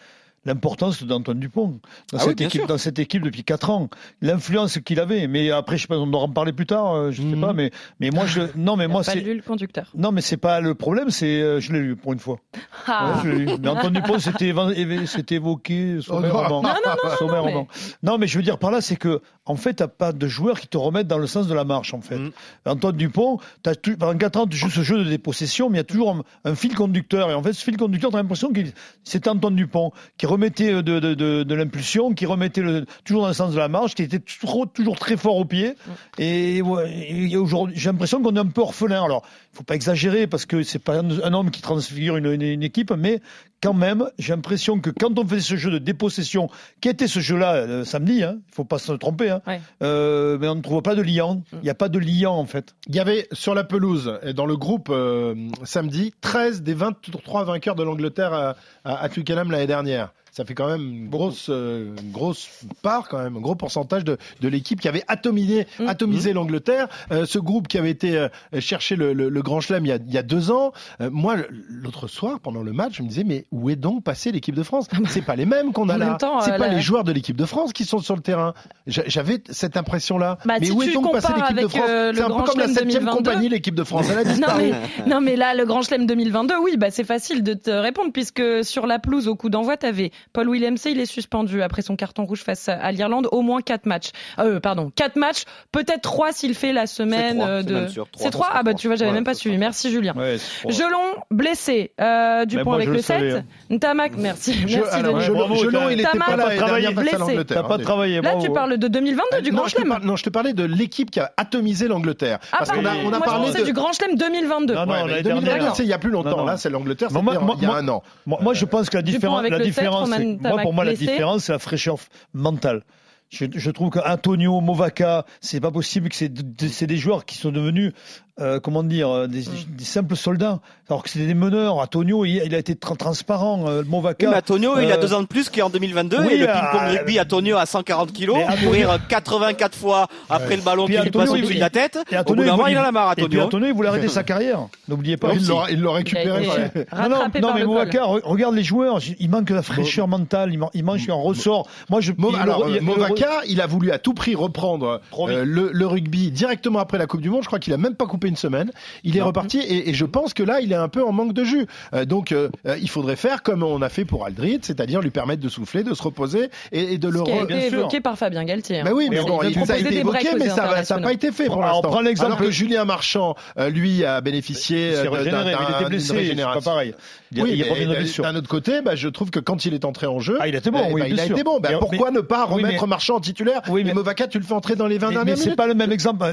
l'importance d'Antoine Dupont dans, ah cette équipe, dans cette équipe depuis quatre ans, l'influence qu'il avait. Mais après, je sais pas, on en parler plus tard, euh, je ne sais pas, mhm. mais mais moi je non mais moi c'est lu le conducteur. Non mais c'est pas le problème, c'est euh, je l'ai lu pour une fois. Ah. je lu. Mais Antoine Dupont c'était c'était évoqué sommairement. Non, non, non, non, non, mais je veux dire par là, c'est que en fait, t'as pas de joueurs qui te remettent dans le sens de la marche en fait. Mhm. Antoine Dupont, as pendant quatre ans tu joues ce jeu de dépossession, mais il y a toujours un, fil conducteur et en fait ce fil conducteur, t'as l'impression que c'est Antoine Dupont qui remettait de, de, de, de l'impulsion, qui remettait le, toujours dans le sens de la marche, qui était toujours, toujours très fort au pied. Et, ouais, aujourd'hui, j'ai l'impression qu'on est un peu orphelin. Alors, faut pas exagérer parce que c'est pas un, un homme qui transfigure une, une- une équipe, mais quand même, j'ai l'impression que quand on faisait ce jeu de dépossession, qui était ce jeu-là euh, samedi, hein, il faut pas se tromper, hein, Ouais. euh, mais on ne trouve pas de liant. Il n'y a pas de liant en fait. Il y avait sur la pelouse, et dans le groupe euh, samedi, 13 des 23 vainqueurs de l'Angleterre à, à, à Twickenham l'année dernière. Ça fait quand même une grosse, euh, une grosse part, quand même, un gros pourcentage de, de l'équipe qui avait atomisé, Mm. atomisé l'Angleterre. Euh, ce groupe qui avait été euh, chercher le, le, le Grand Chelem il y a, il y a deux ans. Euh, moi, l'autre soir, pendant le match, je me disais, mais où est donc passé l'équipe de France? C'est pas les mêmes qu'on a là. C'est euh, pas les joueurs de l'équipe de France qui sont sur le terrain. J'a- J'avais cette impression-là. Bah, mais si où est donc passé compares l'équipe de France? euh, C'est un peu comme la septième 2022. compagnie, l'équipe de France. Elle a Non disparu. mais, non mais là, le Grand Chelem 2022, oui, bah c'est facile de te répondre puisque sur la pelouse au coup d'envoi, t'avais Paul Williams, il est suspendu après son carton rouge face à- l'Irlande, au moins quatre matchs. Euh, pardon, quatre matchs, peut-être trois s'il fait la semaine trois, euh, c'est de. C'est trois? ça sera Ah bah tu vois, j'avais Ouais, même pas suivi. Merci Julien. Ouais, Gelon blessé, euh, du point avec je le le savais, 7. Ntamak, merci, Je- merci alors, Denis. Gelon, Bravo, Gelon, t'as- il était t'as pas là travaillé, blessé. T'as pas hein. travaillé. Là, tu parles de 2022 du Grand Chelem. non, je te parlais de l'équipe qui a atomisé l'Angleterre. Ah Parce qu'on pardon, a, on a parlé du Grand Chelem 2022. Non, non, Ouais, l'année mais dernière. 2022, c'est il y a plus longtemps. Là, c'est l'Angleterre, il y a moi- un an. Moi, je pense que la différence, moi, pour moi, la différence, c'est la fraîcheur mentale. Je, je trouve qu'Antonio, Movaca, c'est pas possible que c'est des joueurs qui sont devenus, euh, comment dire, euh, des, des simples soldats. Alors que c'était des meneurs. Antonio, il, il a été tra- transparent. Euh, Movaca. Oui, mais Antonio, il a euh, deux ans de plus qu'en 2022 oui, et le euh, ping-pong rugby Antonio à 140 kilos, Antonio- courir 84 fois après le ballon Puis qui lui Antonio, passe il- au-dessus de la tête. et Au Antonio, bout d'un moment, voulait- il en a marre, Et puis Antonio. Il voulait arrêter sa carrière. N'oubliez pas. Il l'a il l'a Il a récupéré. Non, mais. Movaca, re- regarde les joueurs, il manque de la fraîcheur mentale, il, man- il manque un ressort. Moi, je. Il- alors, il- il- Movaca, il a voulu à tout prix reprendre le rugby directement après la Coupe du Monde. Je crois qu'il a même pas coupé une semaine. Il est reparti et, et je pense que là, il est un peu en manque de jus. Euh, donc, euh, euh, il faudrait faire comme on a fait pour Aldrid, c'est-à-dire lui permettre de souffler, de se reposer et, et de le. Ce qui a été bien sûr. évoqué par Fabien Galtier. hein. Bah oui, mais bon, il a été évoqué, mais ça n'a pas été fait pour l'instant. Alors que Julien Marchand, lui, a bénéficié d'un- mais il d'un- était d'une blessé, c'est pas régénération. pareil. Il, Oui, mais d'un- autre côté, bah, je trouve que quand il est entré en jeu, Ah, il était bon, eh oui, ben, il a sûr. été bon. Mais- pourquoi ne pas oui, remettre mais- Marchand en titulaire Oui, mais- Movaca, tu le fais entrer dans les 20 Mais, dernières mais c'est minutes pas le même exemple.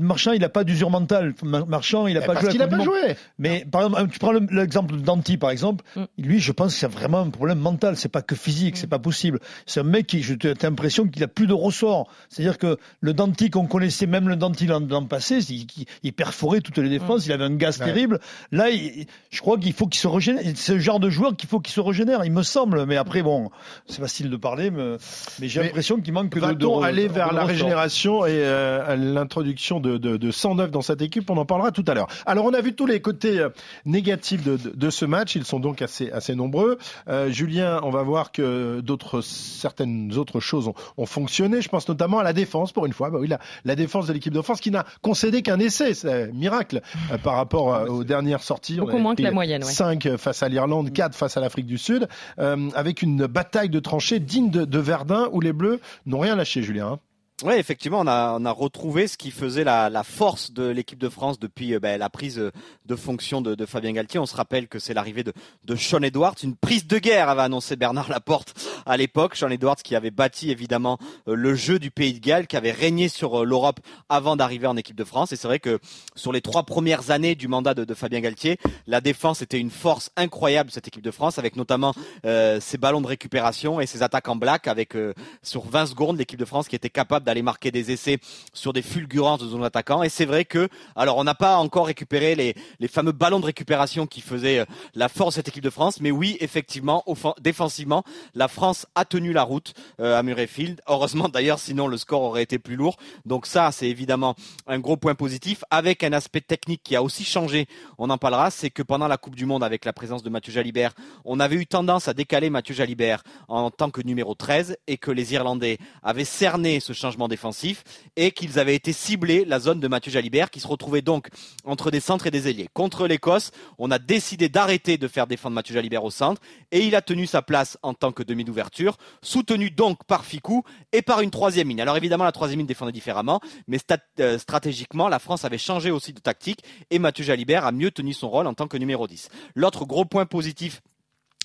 Marchand, il n'a pas d'usure mentale. Marchand, il n'a Eh, pas joué. la a pas joué. Mais par exemple, tu prends le- l'exemple de Danti, par exemple. Mm. Lui, je pense qu'il y a vraiment un problème mental. C'est pas que physique, c'est pas possible. C'est un mec qui, t'as l'impression qu'il a plus de ressort. C'est-à-dire que le Danti qu'on connaissait, même le Danti l'an passé, il, il- il perforait toutes les défenses. Il avait un gaz Ouais. terrible. Là, il- je crois qu'il faut qu'il se régénère. C'est le genre de joueur qu'il faut qu'il se régénère. Il me semble. Mais après, bon, c'est facile de parler, mais, mais j'ai l'impression qu'il manque de. Va-t-on aller vers la régénération et euh, l'introduction de, de, de 109 dans cette équipe On en parlera tout à l'heure. Alors, on a vu tous les côtés euh, négatifs de, de, de ce match. Ils sont donc assez, assez nombreux. Euh, Julien, on va voir que d'autres, certaines autres choses ont, ont fonctionné. Je pense notamment à la défense, pour une fois. Bah oui, la, la défense de l'équipe de France qui n'a concédé qu'un essai. C'est un miracle euh, par rapport euh, aux dernières sorties. Beaucoup On moins que la moyenne, ouais. 5 face à l'Irlande, 4 face à l'Afrique du Sud, avec une bataille de tranchées digne de, de Verdun où les Bleus n'ont rien lâché, Julien. Oui, effectivement, on a, on a retrouvé ce qui faisait la, la force de l'équipe de France depuis euh, ben, la prise euh, de fonction de, de Fabien Galtier. On se rappelle que c'est l'arrivée de, de Sean Edwards, une prise de guerre avait annoncé Bernard Laporte à l'époque. Sean Edwards qui avait bâti évidemment euh, le jeu du Pays de Galles, qui avait régné sur l'Europe avant d'arriver en équipe de France. Et c'est vrai que sur les trois premières années du mandat de, de Fabien Galtier, la défense était une force incroyable cette équipe de France, avec notamment euh, ses ballons de récupération et ses attaques en black, avec euh, sur 20 secondes l'équipe de France qui était capable d'aller marquer des essais sur des fulgurances de zone attaquant. Et c'est vrai que, alors on n'a pas encore récupéré les, les fameux ballons de récupération qui faisaient euh, la force de cette équipe de France, mais oui, effectivement, défensivement, la France a tenu la route euh, à Murrayfield. Heureusement d'ailleurs, sinon le score aurait été plus lourd. Donc ça, c'est évidemment un gros point positif, avec un aspect technique qui a aussi changé. On en parlera, c'est que pendant la Coupe du Monde, avec la présence de Mathieu Jalibert, on avait eu tendance à décaler Mathieu Jalibert en tant que numéro 13 et que les Irlandais avaient cerné ce changement défensif et qu'ils avaient été ciblés la zone de Mathieu Jalibert qui se retrouvait donc entre des centres et des ailiers. Contre l'Écosse, on a décidé d'arrêter de faire défendre Mathieu Jalibert au centre et il a tenu sa place en tant que demi d'ouverture, soutenu donc par Ficou et par une troisième ligne. Alors évidemment, la troisième ligne défendait différemment, mais euh, stratégiquement, la France avait changé aussi de tactique et Mathieu Jalibert a mieux tenu son rôle en tant que numéro 10. L'autre gros point positif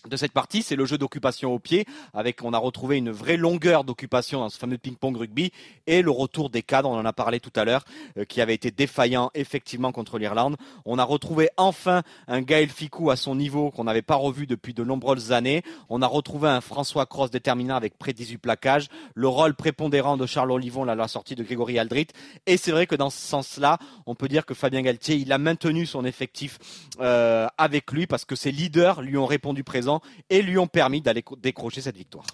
de cette partie, c'est le jeu d'occupation au pied, avec on a retrouvé une vraie longueur d'occupation dans ce fameux ping-pong rugby et le retour des cadres, on en a parlé tout à l'heure, euh, qui avait été défaillant effectivement contre l'Irlande. On a retrouvé enfin un Gaël Ficou à son niveau qu'on n'avait pas revu depuis de nombreuses années. On a retrouvé un François Cross déterminant avec près de 18 plaquages, le rôle prépondérant de Charles Olivon à la sortie de Grégory Aldrit. Et c'est vrai que dans ce sens-là, on peut dire que Fabien Galtier, il a maintenu son effectif euh, avec lui parce que ses leaders lui ont répondu présent et lui ont permis d'aller décrocher cette victoire.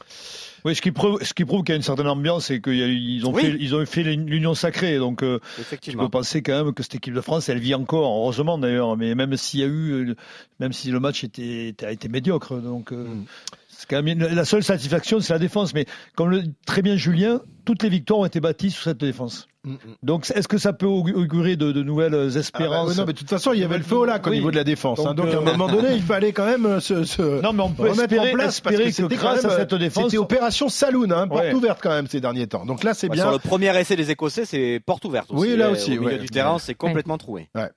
Oui, ce qui prouve, ce qui prouve qu'il y a une certaine ambiance et qu'ils ont Oui. fait, ils ont fait l'union sacrée. Donc, euh, tu peux penser quand même que cette équipe de France, elle vit encore, heureusement d'ailleurs. Mais même s'il y a eu, euh, même si le match était, a été médiocre, donc. euh, Mm. c'est quand même la seule satisfaction, c'est la défense. Mais comme le dit très bien Julien, toutes les victoires ont été bâties sur cette défense. Mm, mm. Donc, est-ce que ça peut augurer de, de nouvelles Ah bah, espérances? ouais, non, mais de toute façon, il y avait le feu au lac au Oui. niveau de la défense. hein. Donc, à un euh, moment donné, il fallait quand même euh, se, se Non, mais on peut remettre espérer, en place parce que que, grâce même, à cette défense, C'était opération saloon, hein, porte Ouais. ouverte quand même ces derniers temps. Donc là, c'est bien. Sur le premier essai des Écossais, c'est porte ouverte aussi. Oui, là Euh, aussi, Au milieu ouais. du terrain, c'est complètement troué. Ouais,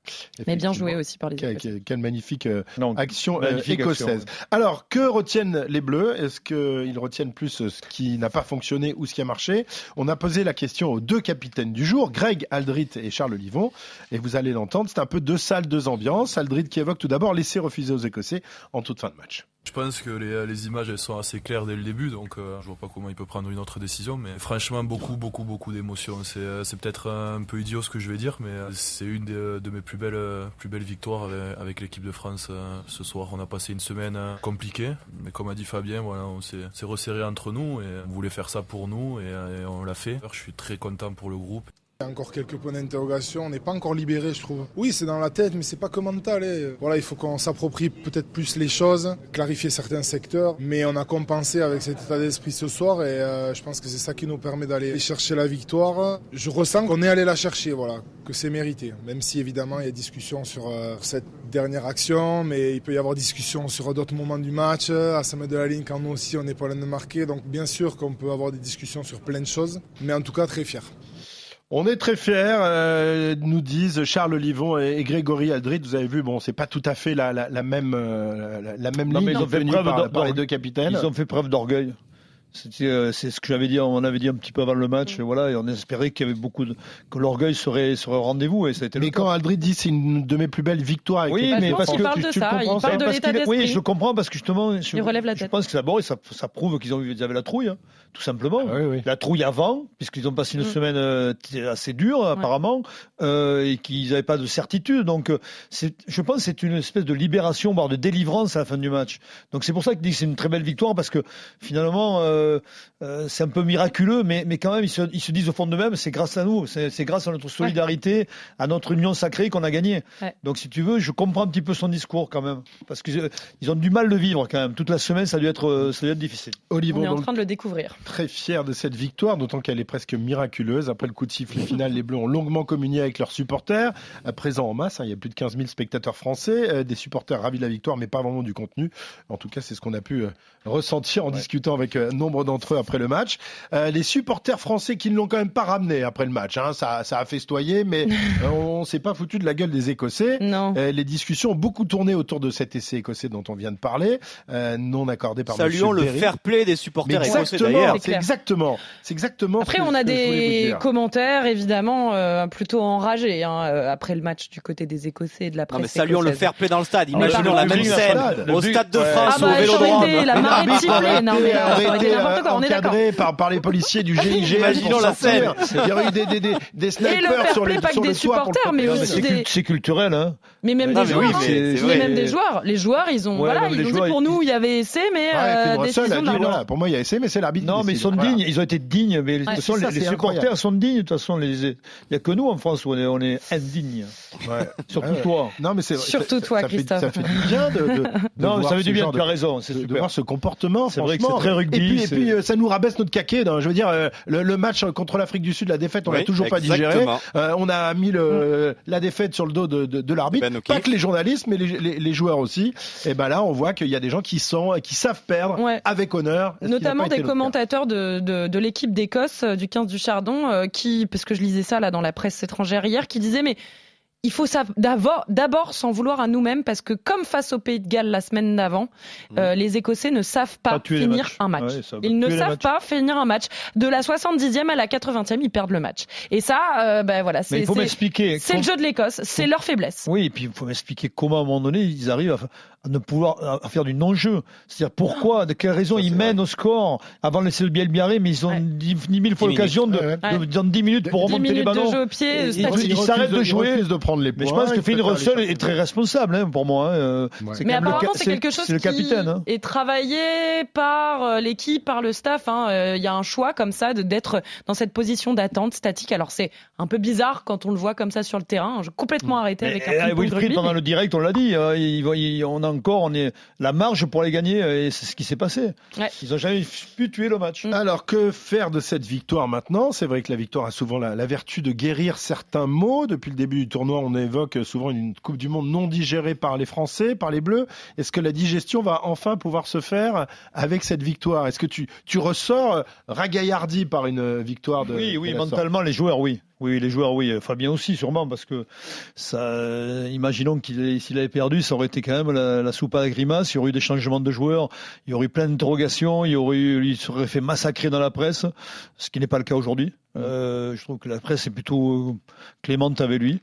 Mais bien joué aussi par les Écossais. quelle- quelle magnifique euh, Non, action euh, écossaise. Alors, que retiennent les Bleus? Est-ce qu'ils retiennent plus euh, ce qui n'a pas fonctionné ou ce qui a marché? On a posé la question aux deux capitaines du jour, Greg Aldrit et Charles Olivon. Et vous allez l'entendre, c'est un peu deux salles, deux ambiances. Aldrit qui évoque tout d'abord laisser refuser aux Écossais en toute fin de match. Je pense que les, images elles sont assez claires dès le début, donc euh, je vois pas comment il peut prendre une autre décision. Mais franchement, beaucoup, beaucoup, beaucoup d'émotions. C'est, euh, peut-être un peu idiot ce que je vais dire, mais euh, c'est une des- de mes plus belles, euh, plus belles victoires avec, l'équipe de France euh, ce soir. On a passé une semaine euh, compliquée, mais comme a dit Fabien, voilà, on s'est, s'est resserré entre nous et on voulait faire ça pour nous et, euh, et on l'a fait. Je suis très content pour le groupe. Encore quelques points d'interrogation, on n'est pas encore libéré, je trouve. Oui, c'est dans la tête, mais c'est pas que mental. Voilà, il faut qu'on s'approprie peut-être plus les choses, clarifier certains secteurs, mais on a compensé avec cet état d'esprit ce soir et euh, je pense que c'est ça qui nous permet d'aller chercher la victoire. Je ressens qu'on est allé la chercher, voilà, que c'est mérité. Même si évidemment il y a discussion sur euh, cette dernière action, mais il peut y avoir discussion sur d'autres moments du match, à 5 mètres de la ligne quand nous aussi on n'est pas loin de marquer. Donc bien sûr qu'on peut avoir des discussions sur plein de choses, mais en tout cas très fier. On est très fiers, euh, nous disent Charles Olivon et, Grégory Aldrit. Vous avez vu, bon, c'est pas tout à fait la, la, la même, euh, la, la même Non, ligne mais ils ont fait preuve par, par les deux capitaines. Ils ont fait preuve d'orgueil. C'était, euh, c'est ce que j'avais dit, on avait dit un petit peu avant le match, et voilà, et on espérait qu'il y avait beaucoup de, que l'orgueil serait, serait au rendez-vous, et ça a été le Mais cas. quand Aldrit dit c'est une de mes plus belles victoires avec Oui, mais parce qu'il que parle tu- le ça, comprends, Parce qu'il Oui, je le comprends parce que justement, je, Il relève la je pense que d'abord, ça, ça prouve qu'ils ont eu, ils avaient la trouille, hein, tout simplement. Ah oui, oui. La trouille avant, puisqu'ils ont passé une Mm. semaine euh, assez dure apparemment, euh, et qu'ils n'avaient pas de certitude. Donc, c'est, je pense que c'est une espèce de libération, voire de délivrance à la fin du match. Donc c'est pour ça que je dis que c'est une très belle victoire parce que finalement, euh, euh, c'est un peu miraculeux, mais, mais quand même, ils se, ils se disent au fond d'eux-mêmes, c'est grâce à nous, c'est, grâce à notre solidarité, à notre union sacrée qu'on a gagné. Ouais. Donc si tu veux, je comprends un petit peu son discours quand même, parce qu'ils ils ont du mal de vivre quand même. Toute la semaine, ça a dû être, euh, ça a dû être difficile. Olivon, On est en train de le découvrir. très fier de cette victoire, d'autant qu'elle est presque miraculeuse. Après le coup de sifflet final, les Bleus ont longuement communié avec leurs supporters, à présent en masse. hein, il y a plus de 15 000 spectateurs français, euh, des supporters ravis de la victoire, mais pas vraiment du contenu. En tout cas, c'est ce qu'on a pu euh, ressentir en discutant avec euh, nombre d'entre eux après le match. Euh, les supporters français qui ne l'ont quand même pas ramené après le match, hein, ça, ça a festoyé, mais euh, on s'est pas foutu de la gueule des Écossais. Non. Euh, les discussions ont beaucoup tourné autour de cet essai écossais dont on vient de parler, euh, non accordé par Saluons le Berry. fair play des Mais supporters écossais exactement, d'ailleurs. C'est exactement, c'est exactement. Après, ce on a des commentaires évidemment euh, plutôt enragés hein, euh, après le match du côté des Écossais et de la Non presse. mais saluons le fair play dans le stade. Mais Imaginons la même scène au stade de. France Ah bah, ou au Vélodrome. la marée de Non mais n'importe quoi. On est d'accord. encadré par, par les policiers du GIGN. Imaginons la sortir. Il y aurait eu des, des, des, des Et le snipers fair sur les, pas que sur des le pour le supporters, mais aussi c'est, des, c'est culturel, hein. mais même des joueurs. mais hein. même des joueurs. Les joueurs, ils ont voilà, ils les ont dit joueurs, pour nous, il y avait essai, mais euh, pour moi, il y a essai, mais c'est l'arbitre. Non, mais ils sont dignes, ils ont été dignes, mais de toute façon, c'est ça, les, supporters sont dignes, de toute façon, il n'y a que nous en France où on est, indignes. Surtout toi. Non, mais c'est Surtout toi, ça fait- Christophe. Ça fait du bien de, Non, ça fait ce du bien, tu as raison, c'est de, voir ce comportement. C'est vrai que c'est très rugby, Et puis, et c'est- puis euh, ça nous rabaisse notre caquet. je veux dire, euh, le, le match contre l'Afrique du Sud, la défaite, on l'a Oui, toujours pas digéré. Euh, on a mis le, la défaite sur le dos de, de, de l'arbitre. Ben O'Keefe. Pas que les journalistes, mais les, les, les joueurs aussi. Et ben là, on voit qu'il y a des gens qui sont, qui savent perdre Ouais. avec honneur. Notamment des commentateurs de, de, de l'équipe d'Écosse du 15 du Chardon, euh, qui, parce que je lisais ça là dans la presse étrangère hier, qui disaient mais il faut d'abord, d'abord s'en vouloir à nous-mêmes parce que comme face au Pays de Galles la semaine d'avant, euh, les Écossais ne savent pas, finir un match. Ouais, ils ne savent pas finir un match. De la 70e à la 80e, ils perdent le match. Et ça, euh, ben voilà, Mais c'est le jeu de l'Écosse, c'est leur faiblesse. Oui, et puis il faut m'expliquer comment à un moment donné ils arrivent à, à ne pouvoir à faire du non-jeu. C'est-à-dire pourquoi, de quelle raison ils mènent au score avant de laisser le le biarré, mais ils ont Ouais. dix, dix mille fois Dix l'occasion de. Ouais. de- dans 10 minutes pour 10 remonter les minutes de ballons. jeu au pied, Et- statistique. ils- ils s'arrêtent de jouer. refusent de prendre les points. Mais je pense que ils aller Russell est très responsable hein, pour moi. hein. Euh, Ouais. Mais apparemment, c'est quelque chose le qui. Hein. est travaillé par euh, l'équipe, par le staff. hein. Euh, Il y a un choix comme ça de d'être dans cette position d'attente statique. Alors c'est un peu bizarre quand on le voit comme ça sur le terrain. Complètement arrêté avec un pendant le direct, on l'a dit, euh, on a encore on est la marge pour les gagner euh, et c'est ce qui s'est passé. Ouais. Ils ont jamais pu tuer le match. Alors que faire de cette victoire maintenant? C'est vrai que la victoire a souvent la, la vertu de guérir certains maux. Depuis le début du tournoi, on évoque souvent une Coupe du Monde non digérée par les Français, par les Bleus. Est-ce que la digestion va enfin pouvoir se faire avec cette victoire? Est-ce que tu, tu ressors euh, ragaillardi par une victoire de Oui, oui, de la sorte? mentalement, les joueurs, oui. Oui, les joueurs, oui. Fabien aussi, sûrement, parce que ça, imaginons qu'il s'il avait perdu, ça aurait été quand même la, la soupe à la grimace. Il y aurait eu des changements de joueurs, il y aurait eu plein d'interrogations, il y aurait eu, il serait fait massacrer dans la presse, ce qui n'est pas le cas aujourd'hui. Euh, je trouve que la presse est plutôt euh, clémente avec lui.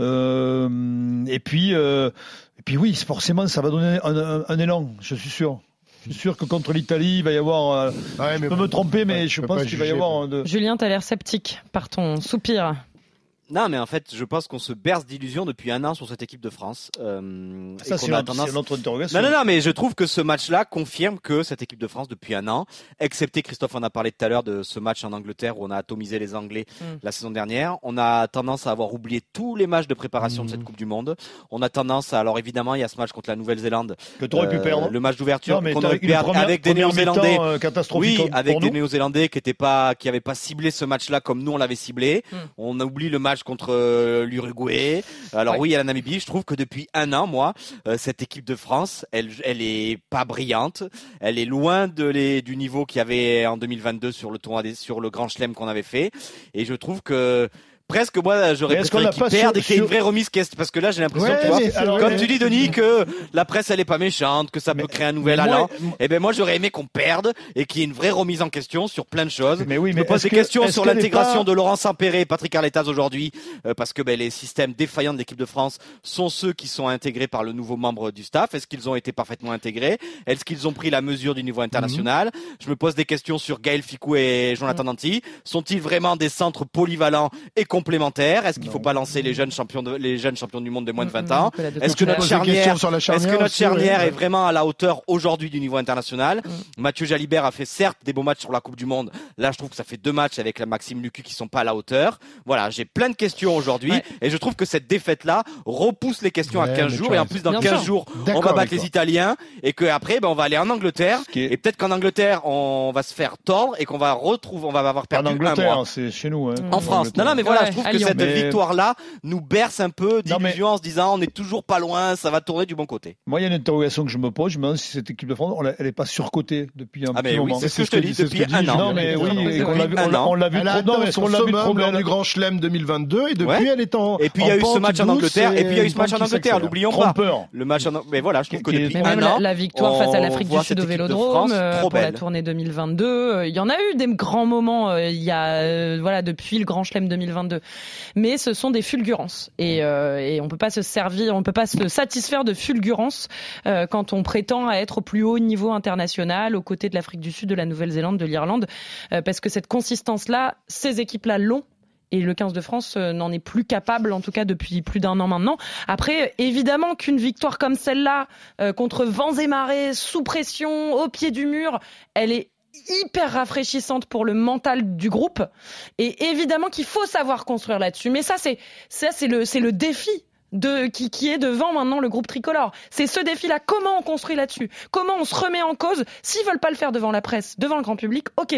Euh, et puis, euh, et puis oui, forcément, ça va donner un, un- un élan, je suis sûr. Je suis sûr que contre l'Italie, il va y avoir. euh, Ouais, je peux me tromper, mais je pense qu'il va y avoir. un de... Julien, t'as l'air sceptique par ton soupir. Non, mais en fait, je pense qu'on se berce d'illusions depuis un an sur cette équipe de France. Euh, Ça, qu'on c'est tendance- notre interrogation. Non, non, non, mais je trouve que ce match-là confirme que cette équipe de France, depuis un an, excepté Christophe en a parlé tout à l'heure de ce match en Angleterre où on a atomisé les Anglais Mm. la saison dernière, on a tendance à avoir oublié tous les matchs de préparation Mm. de cette Coupe du Monde. On a tendance à, alors évidemment, il y a ce match contre la Nouvelle-Zélande, que tu aurais pu euh, perdre. le match d'ouverture qu'on aurait pu une perdre première- avec des Néo-Zélandais. euh, Oui, pour avec nous. des Néo-Zélandais qui étaient pas, qui avaient pas ciblé ce match-là comme nous on l'avait ciblé. Mm. On a oublié le match contre euh, l'Uruguay. Alors Ouais. oui, il y a la Namibie. Je trouve que depuis un an, moi, euh, cette équipe de France, elle, elle est pas brillante. Elle est loin de les, du niveau qu'il y avait en 2022 sur le tournoi sur le Grand Chelem qu'on avait fait. Et je trouve que presque moi j'aurais préféré qu'ils perdent et qu'il y ait une vraie remise qu'est- parce que là j'ai l'impression Ouais, tu vois, mais c'est alors, comme vrai. tu dis Denis que la presse elle est pas méchante que ça Mais- peut créer un nouvel allant. eh ben moi j'aurais aimé qu'on perde et qu'il y ait une vraie remise en question sur plein de choses. Mais oui, je mais pose des que- questions sur l'intégration pas- de Laurent Sampéré et Patrick Arletas aujourd'hui euh, parce que ben, les systèmes défaillants de l'équipe de France sont ceux qui sont intégrés par le nouveau membre du staff. Est-ce qu'ils ont été parfaitement intégrés? Est-ce qu'ils ont pris la mesure du niveau international? Je me pose des questions sur Gaël Ficou et Jonathan Danty sont-ils vraiment des centres polyvalents et est-ce qu'il faut pas lancer les jeunes champions de, les jeunes champions du monde de moins de 20 ans? est-ce que Tu notre poses des questions charnière sur la est-ce que notre charnière est vraiment à la hauteur aujourd'hui du niveau international? Mathieu Jalibert a fait certes des beaux matchs sur la Coupe du Monde. Là, je trouve que ça fait deux matchs avec la Maxime Lucu qui sont pas à la hauteur. Voilà, j'ai plein de questions aujourd'hui Ouais. et je trouve que cette défaite-là repousse les questions Ouais, à 15 mais tu jours et en plus dans Bien 15 sûr. jours, on va battre les. Italiens et que après, ben, on va aller en Angleterre et peut-être qu'en Angleterre, on va se faire tordre et qu'on va retrouver, on va avoir En perdu un Angleterre, mois. c'est chez nous. hein. En France. Non, non, mais voilà, je trouve que Lyon. cette Mais- victoire-là nous berce un peu mais- d'illusions en se disant on est toujours pas loin, ça va tourner du bon côté. Moi, il y a une interrogation que je me pose. Je me demande si cette équipe de France, elle n'est pas surcotée depuis un Ah, petit mais oui, moment. c'est ce que je te dis depuis un an. Non, mais oui, on l'a- vu trop. Non, atteint mais son on l'a vu summum trop lors du Grand Chelem 2022 et depuis elle est en Et puis il y a eu ce match en Angleterre et puis il y a eu ce match en Angleterre, n'oublions pas. Trompeur. Le match en mais voilà, je trouve que depuis Mais un même an, la, victoire face à l'Afrique du Sud au Vélodrome euh, pour la tournée 2022. euh, Il y en a eu des grands moments euh, il y a voilà depuis le Grand Chelem 2022, mais ce sont des fulgurances et, euh, et on peut pas se servir, on peut pas se satisfaire de fulgurances euh, quand on prétend être au plus haut niveau international aux côtés de l'Afrique du Sud, de la Nouvelle-Zélande, de l'Irlande, euh, parce que cette consistance là, ces équipes là l'ont. Et le 15 de France n'en est plus capable, en tout cas depuis plus d'un an maintenant. Après, évidemment qu'une victoire comme celle-là, contre vents et marées, sous pression, au pied du mur, elle est hyper rafraîchissante pour le mental du groupe. Et évidemment qu'il faut savoir construire là-dessus. Mais ça, c'est ça, c'est le, c'est le défi. De, qui, qui est devant maintenant le groupe tricolore. C'est ce défi-là. Comment on construit là-dessus? Comment on se remet en cause? S'ils veulent pas le faire devant la presse, devant le grand public, ok,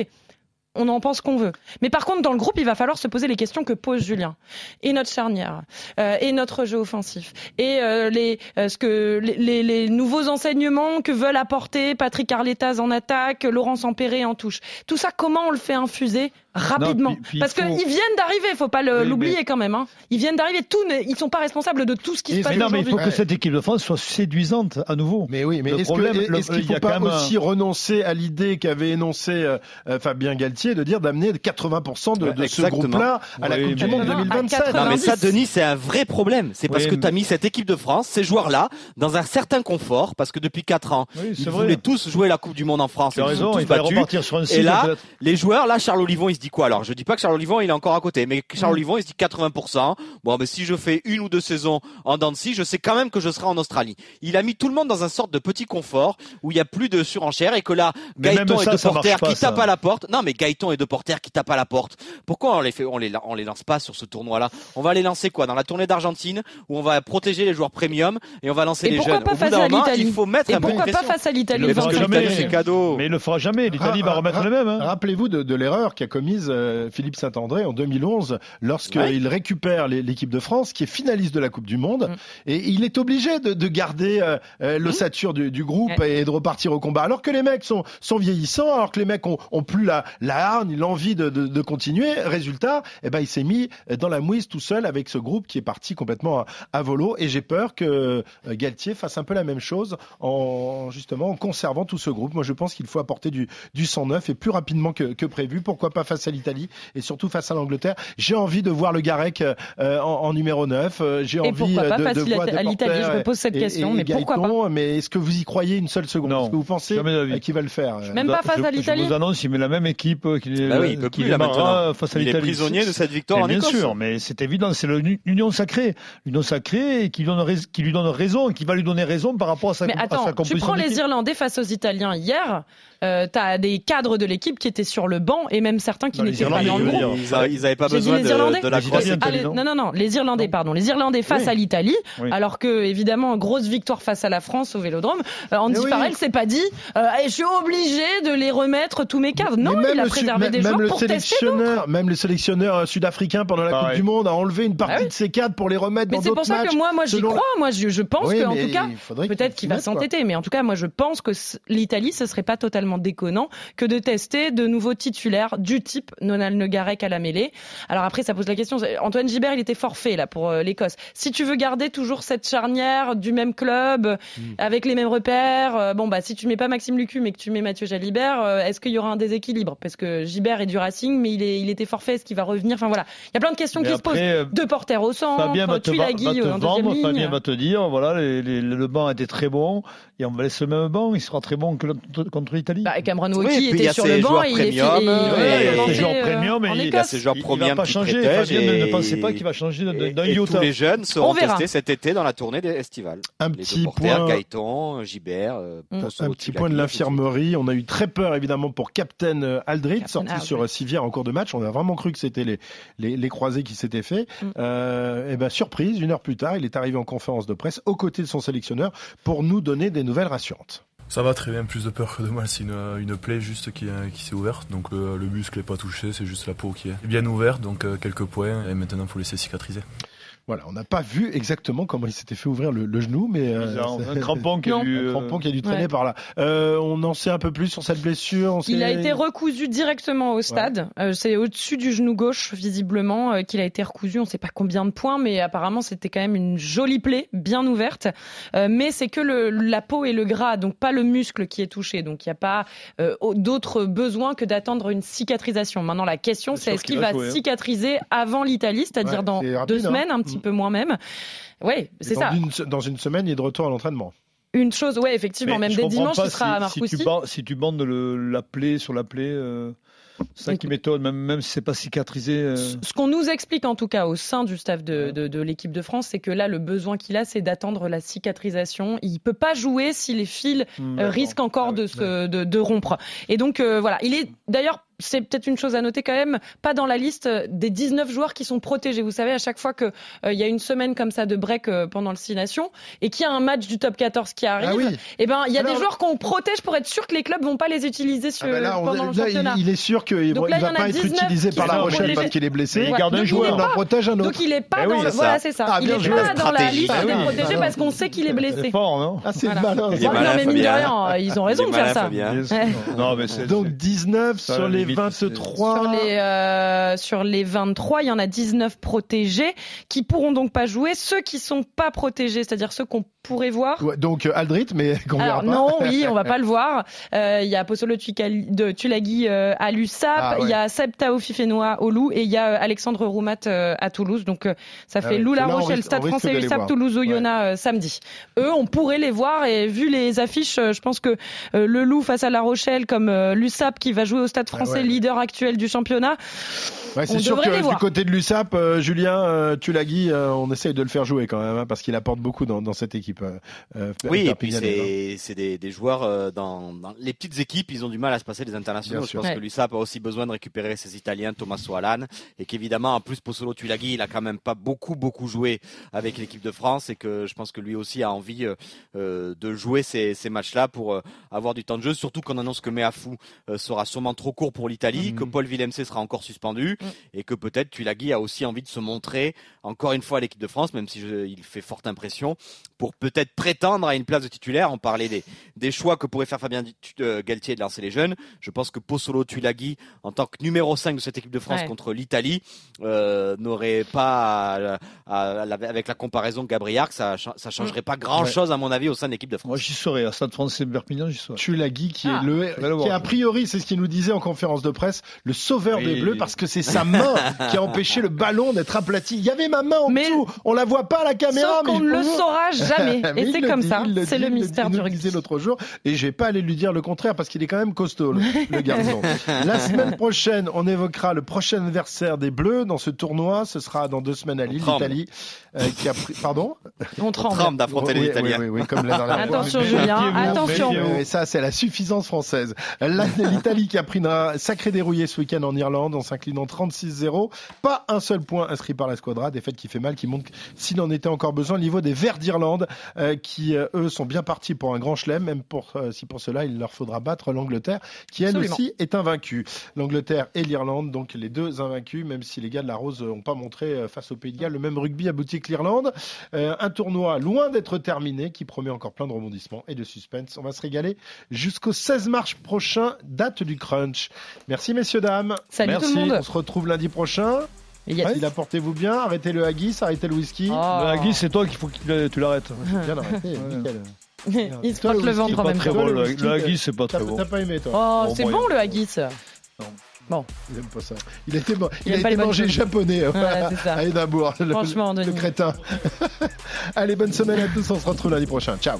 on en pense qu'on veut. Mais par contre, dans le groupe, il va falloir se poser les questions que pose Julien. Et notre charnière, euh, et notre jeu offensif, et euh, les, euh, ce que, les, nouveaux enseignements que veulent apporter Patrick Arletas en attaque, Laurent Sampéré en touche. Tout ça, comment on le fait infuser rapidement. Non, puis- puis Parce il faut- qu'ils viennent d'arriver, faut pas l'oublier mais- quand même. Hein. Ils viennent d'arriver, tout, ne- ils sont pas responsables de tout ce qui se passe Mais non, mais il faut que cette équipe de France soit séduisante à nouveau. Mais oui, mais Le est-ce problème, que- le- est-ce qu'il il y faut pas un- aussi renoncer à l'idée qu'avait énoncé euh, euh, Fabien Galtier de dire d'amener 80% de, de ce groupe-là à la Oui, Coupe du Monde Non, à 2027 Non mais ça 90. Denis c'est un vrai problème. C'est parce Oui, que tu as mis cette équipe de France, ces joueurs-là, dans un certain confort parce que depuis 4 ans, ils voulaient tous jouer la Coupe du Monde en France. Ils sont raison, tous il un Et là, les joueurs, là, Charles Olivon, il dit quoi Alors, je dis pas que Charles Olivon, il est encore à côté, mais Charles Olivon, il se dit 80%. Bon, mais si je fais une ou deux saisons en scie, je sais quand même que je serai en Australie. Il a mis tout le monde dans un sorte de petit confort où il y a plus de surenchère et que là, Mais Gaëton même et ça, De ça marche Porter pas, qui ça. tapent à la porte. Non, mais Gaëton et De Porter qui tapent à la porte. Pourquoi on les fait, on les, on les lance pas sur ce tournoi-là? On va les lancer quoi? Dans la tournée d'Argentine où on va protéger les joueurs premium et on va lancer Et les jeunes. pas Au bout face d'un à moment, l'Italie il faut mettre Et un peu de pourquoi pas pression. face à l'Italie Le le fera 25 jamais. L'Italie, c'est cadeau. Mais il le fera jamais. L'Italie va remettre les mêmes. hein. Rappelez-vous de, l'erreur qu'a commise euh, Philippe Saint-André en 2011 lorsqu'il Ouais. récupère l'équipe de France qui est finaliste de la Coupe du Monde. Mm. et il est obligé de, de garder euh, euh, l'ossature du, du groupe et de repartir au combat. Alors que les mecs sont, sont vieillissants alors que les mecs ont, ont plus la, la hargne l'envie de, de, de continuer. Résultat eh ben il s'est mis dans la mouise tout seul avec ce groupe qui est parti complètement à, à volo. Et j'ai peur que Galtier fasse un peu la même chose en justement en conservant tout ce groupe. Moi je pense qu'il faut apporter du, du sang neuf et plus rapidement que, que prévu. Pourquoi pas face à l'Italie et surtout face à l'Angleterre. J'ai envie de voir le Garec euh, en, en numéro 9. Euh, J'ai envie pourquoi euh, pas de, face de voir à l'Italie Je me pose cette et- question, et mais pourquoi pas Mais est-ce que vous y croyez une seule seconde? Non, Est-ce que vous pensez de euh, qu'il va le faire? Euh, Même pas Je- face à Je l'Italie vous annonce, il met la même équipe euh, qu'il Bah oui, démarrera maintenant. face à Il est l'Italie. prisonnier de cette victoire Mais en bien Écosse. sûr, mais c'est évident, c'est l'union sacrée, l'union sacrée qui, donne qui lui donne raison, qui va lui donner raison par rapport à sa, Mais à sa attends, tu prends les. Irlandais face aux Italiens hier, euh, t'as des cadres de l'équipe qui étaient sur le banc et même certains qui n'étaient pas Irlandais, dans le groupe. dire. Ils, a- ils avaient pas besoin de, de la. Italiens, Ah, non non, non, les Irlandais, pardon. Les Irlandais face Oui. à l'Italie, Oui. alors que, évidemment, grosse victoire face à la France au Vélodrome. Euh, Andy oui. Farrell s'est pas dit, euh, je suis obligé de les remettre tous mes cadres. Non, Mais il a préservé même- des même joueurs le pour sélectionneur, même le sélectionneur euh, sud-africain pendant la Coupe Pareil. du Monde a enlevé une partie Ah oui. de ses cadres pour les remettre Mais dans c'est d'autres pour ça matchs. que moi, moi, j'y crois. Moi, je, pense qu'en mais tout cas, peut-être qu'il va s'entêter, mais en tout cas, moi, je pense que l'Italie, ce serait pas totalement déconnant que de tester de nouveaux titulaires du type Nonal Negarek à la mêlée. Alors après, ça pose la question. Antoine Gibert, il était forfait là pour euh, l'Écosse. Si tu veux garder toujours cette charnière du même club, Hmm. avec les mêmes repères, euh, bon bah si tu mets pas Maxime Lucu, mais que tu mets Mathieu Jalibert, euh, est-ce qu'il y aura un déséquilibre? Parce que Gibert est du Racing, mais il est, il était forfait. Est-ce qu'il va revenir? Enfin voilà, il y a plein de questions Mais qui se posent. Deux porteurs au centre, Fabien va te, va, va te vendre. Fabien va te dire, voilà, les- les- le banc était très bon, et on va laisser le même banc, il sera très bon que contre l'Italie. Bah, Cameron Oui, il y était sur le banc il est il- il- il il commencé, joueurs euh, premium, et il a Il ces joueurs il, il premium va pas qui changer. protègent Fabien ne, pensez pas qu'il va changer d'un iota. tous les jeunes seront testés cet été dans la tournée des estivales. Un petit point. Gaëton, Gibert, euh, Mm. Un petit point de l'infirmerie. On a eu très peur, évidemment, pour Captain euh, Aldrit, sorti sur euh, Civière en cours de match. On a vraiment cru que c'était les, les, les croisés qui s'étaient fait. Mm. Euh, et ben, surprise, une heure plus tard, il est arrivé en conférence de presse aux côtés de son sélectionneur pour nous donner des nouvelles rassurantes. Ça va très bien, plus de peur que de mal. C'est une, une plaie juste qui, euh, qui s'est ouverte. Donc le, le muscle n'est pas touché, c'est juste la peau qui est bien ouverte. Donc euh, quelques points. Et maintenant, il faut laisser cicatriser. Voilà, on n'a pas vu exactement comment il s'était fait ouvrir le, le genou, mais euh, Bizarre, un crampon qui a dû, un euh, crampon qui a dû traîner Ouais. par là. Euh, on en sait un peu plus sur cette blessure. on Il a été recousu directement au stade. Euh, c'est au-dessus du genou gauche, visiblement, euh, qu'il a été recousu. On ne sait pas combien de points, mais apparemment c'était quand même une jolie plaie, bien ouverte. Euh, mais c'est que le, la peau et le gras, donc pas le muscle qui est touché. Donc il n'y a pas euh, d'autre besoin que d'attendre une cicatrisation. Maintenant la question C'est est-ce qu'il qu'il va va jouer, hein. cicatriser avant l'Italie, c'est-à-dire Ouais, dans c'est deux hein. semaines, un petit Mm. peu moins même. Oui, c'est ça. Une, dans une semaine, il est de retour à l'entraînement. Une chose, ouais, effectivement, Mais même je dès comprends dimanche, pas il sera à si, si, Marcoussis. tu bandes, si tu bandes le, la plaie sur la plaie, euh, c'est ça qui m'étonne, même, même si c'est pas cicatrisé. euh, Ce qu'on nous explique en tout cas au sein du staff de, de, de l'équipe de France, c'est que là, le besoin qu'il a, c'est d'attendre la cicatrisation. Il peut pas jouer si les fils hmm, euh, risquent encore Ah de, ouais, se, de, de rompre. Et donc voilà, il est d'ailleurs. C'est peut-être une chose à noter quand même, pas dans la liste des 19 joueurs qui sont protégés. Vous savez, à chaque fois qu'il il y a une semaine comme ça de break euh, pendant le Six Nations et qu'il y a un match du top 14 qui arrive, Ah oui. eh ben il y a Alors- des joueurs qu'on protège pour être sûr que les clubs vont pas les utiliser sur, Ah bah là, on- pendant le là, championnat. il, il est sûr qu'il ne va en a pas être 19 utilisé par La Rochelle parce qu'il est blessé. Il garde un joueur. il On en protège un autre. Donc il est pas Eh oui, dans voilà c'est ça. Ah, il est pas dans la liste des protégés parce qu'on sait qu'il est C'est blessé. fort, non? Ah, c'est malin. Non mais mine de rien, ils ont raison de faire ça. Donc c'est- 19 Ça, sur les il les 23. Sur les, euh, sur les 23, il y en a 19 protégés qui pourront donc pas jouer. Ceux qui sont pas protégés, c'est-à-dire ceux qu'on pourrait voir. Ouais, donc euh, Aldrit, mais qu'on verra pas. non, oui, on va pas le voir. Euh, Il y a Tucali- de Tulagi euh, à l'USAP, Ah, ouais. il y a Seb Tao Fifenoa au Loup et il y a euh, Alexandre Roumat euh, à Toulouse. Donc euh, ça Ah fait ouais. Lou La Rochelle, Stade français USAP. Toulouse Oyonnax euh, samedi. Eux, on pourrait les voir et vu les affiches, euh, je pense que euh, le Loup face à La Rochelle comme euh, l'USAP qui va jouer au Stade français, ouais. leader actuel du championnat. Ouais, c'est On sûr devrait que du côté de l'USAP, euh, Julien euh, Tulagi, euh, on essaye de le faire jouer quand même, hein, parce qu'il apporte beaucoup dans, dans cette équipe. euh, Oui, et puis hein. c'est des, des joueurs euh, dans, dans les petites équipes, ils ont du mal à se passer des internationaux. Bien Je sûr. pense Ouais. que l'USAP a aussi besoin de récupérer ses Italiens, Tommaso Alan, et qu'évidemment, en plus, Pozzolo Tulagi, il a quand même pas beaucoup, beaucoup joué avec l'équipe de France, et que je pense que lui aussi a envie de jouer ces, ces matchs-là pour euh, avoir du temps de jeu, surtout qu'on annonce que Meafou euh, sera sûrement trop court pour l'Italie, Mhm. que Paul Villemc sera encore suspendu, et que peut-être Tulagi a aussi envie de se montrer encore une fois à l'équipe de France, même si je- il fait forte impression, pour peut-être prétendre à une place de titulaire. On parlait des, des choix que pourrait faire Fabien euh, Galtier de lancer les jeunes. Je pense que Pozzolo Tulagi, en tant que numéro 5 de cette équipe de France Ouais. contre l'Italie, euh, n'aurait pas, à- à- à- avec la comparaison Gabriel, ça, ça changerait pas grand-chose à mon avis au sein de l'équipe de France. Moi, j'y serais. À Stade français Perpignan, j'y serais. Tulagi qui Ah. est le Allez le qui a priori c'est ce qu'il nous disait en conférence de presse le sauveur Oui. des bleus parce que c'est sa main qui a empêché le ballon d'être aplati il y avait ma main en Mais- dessous on la voit pas à la caméra Sauf mais il ne le saura jamais. Mais Et c'est comme dit, ça. C'est le mystère du rugby. disait l'autre jour et je vais pas aller lui dire le contraire parce qu'il est quand même costaud le, le garçon. la semaine prochaine, on évoquera le prochain adversaire des Bleus dans ce tournoi. Ce sera dans deux semaines à Lille, l'Italie, euh, qui a pris. Pardon? On tremble. Tremble d'affronter Oui, les oui, Italiens. Oui, oui, oui, comme la dernière. Attention Julien, attention. et ça, c'est la suffisance française. L'Italie qui a pris sacré dérouillé ce week-end en Irlande en s'inclinant 36-0. Pas un seul point inscrit par la Squadra. Défaite qui fait mal, qui montre s'il en était encore besoin. Le niveau des Verts d'Irlande, euh, qui euh, eux sont bien partis pour un grand chelem, même pour, euh, si pour cela il leur faudra battre l'Angleterre, qui elle Absolument. aussi est invaincue. L'Angleterre et l'Irlande, donc les deux invaincus, même si les gars de la Rose n'ont pas montré euh, face au Pays de Galles le même rugby abouti que l'Irlande. Euh, un tournoi loin d'être terminé, qui promet encore plein de rebondissements et de suspense. On va se régaler jusqu'au 16 mars prochain, date du crunch. Merci messieurs dames. Salut Merci. tout le monde. On se retrouve lundi prochain. Yes. Ouais, il apportez-vous bien. Arrêtez le haggis, arrêtez le whisky. Oh. La Guy, c'est toi qu'il faut que tu l'arrêtes. Bien arrêté, nickel. Il se Toi, le le ventre en même temps. bon. Bon, le le, le haggis, c'est pas très bon. t'as pas aimé toi Oh, Bon, c'est bon le haggis. Il aime pas ça. Il a été, il Il a été les mangé japonais Ouais, c'est ça. à Édimbourg, le, Franchement, le crétin. Allez, bonne semaine à tous. On se retrouve lundi prochain. Ciao.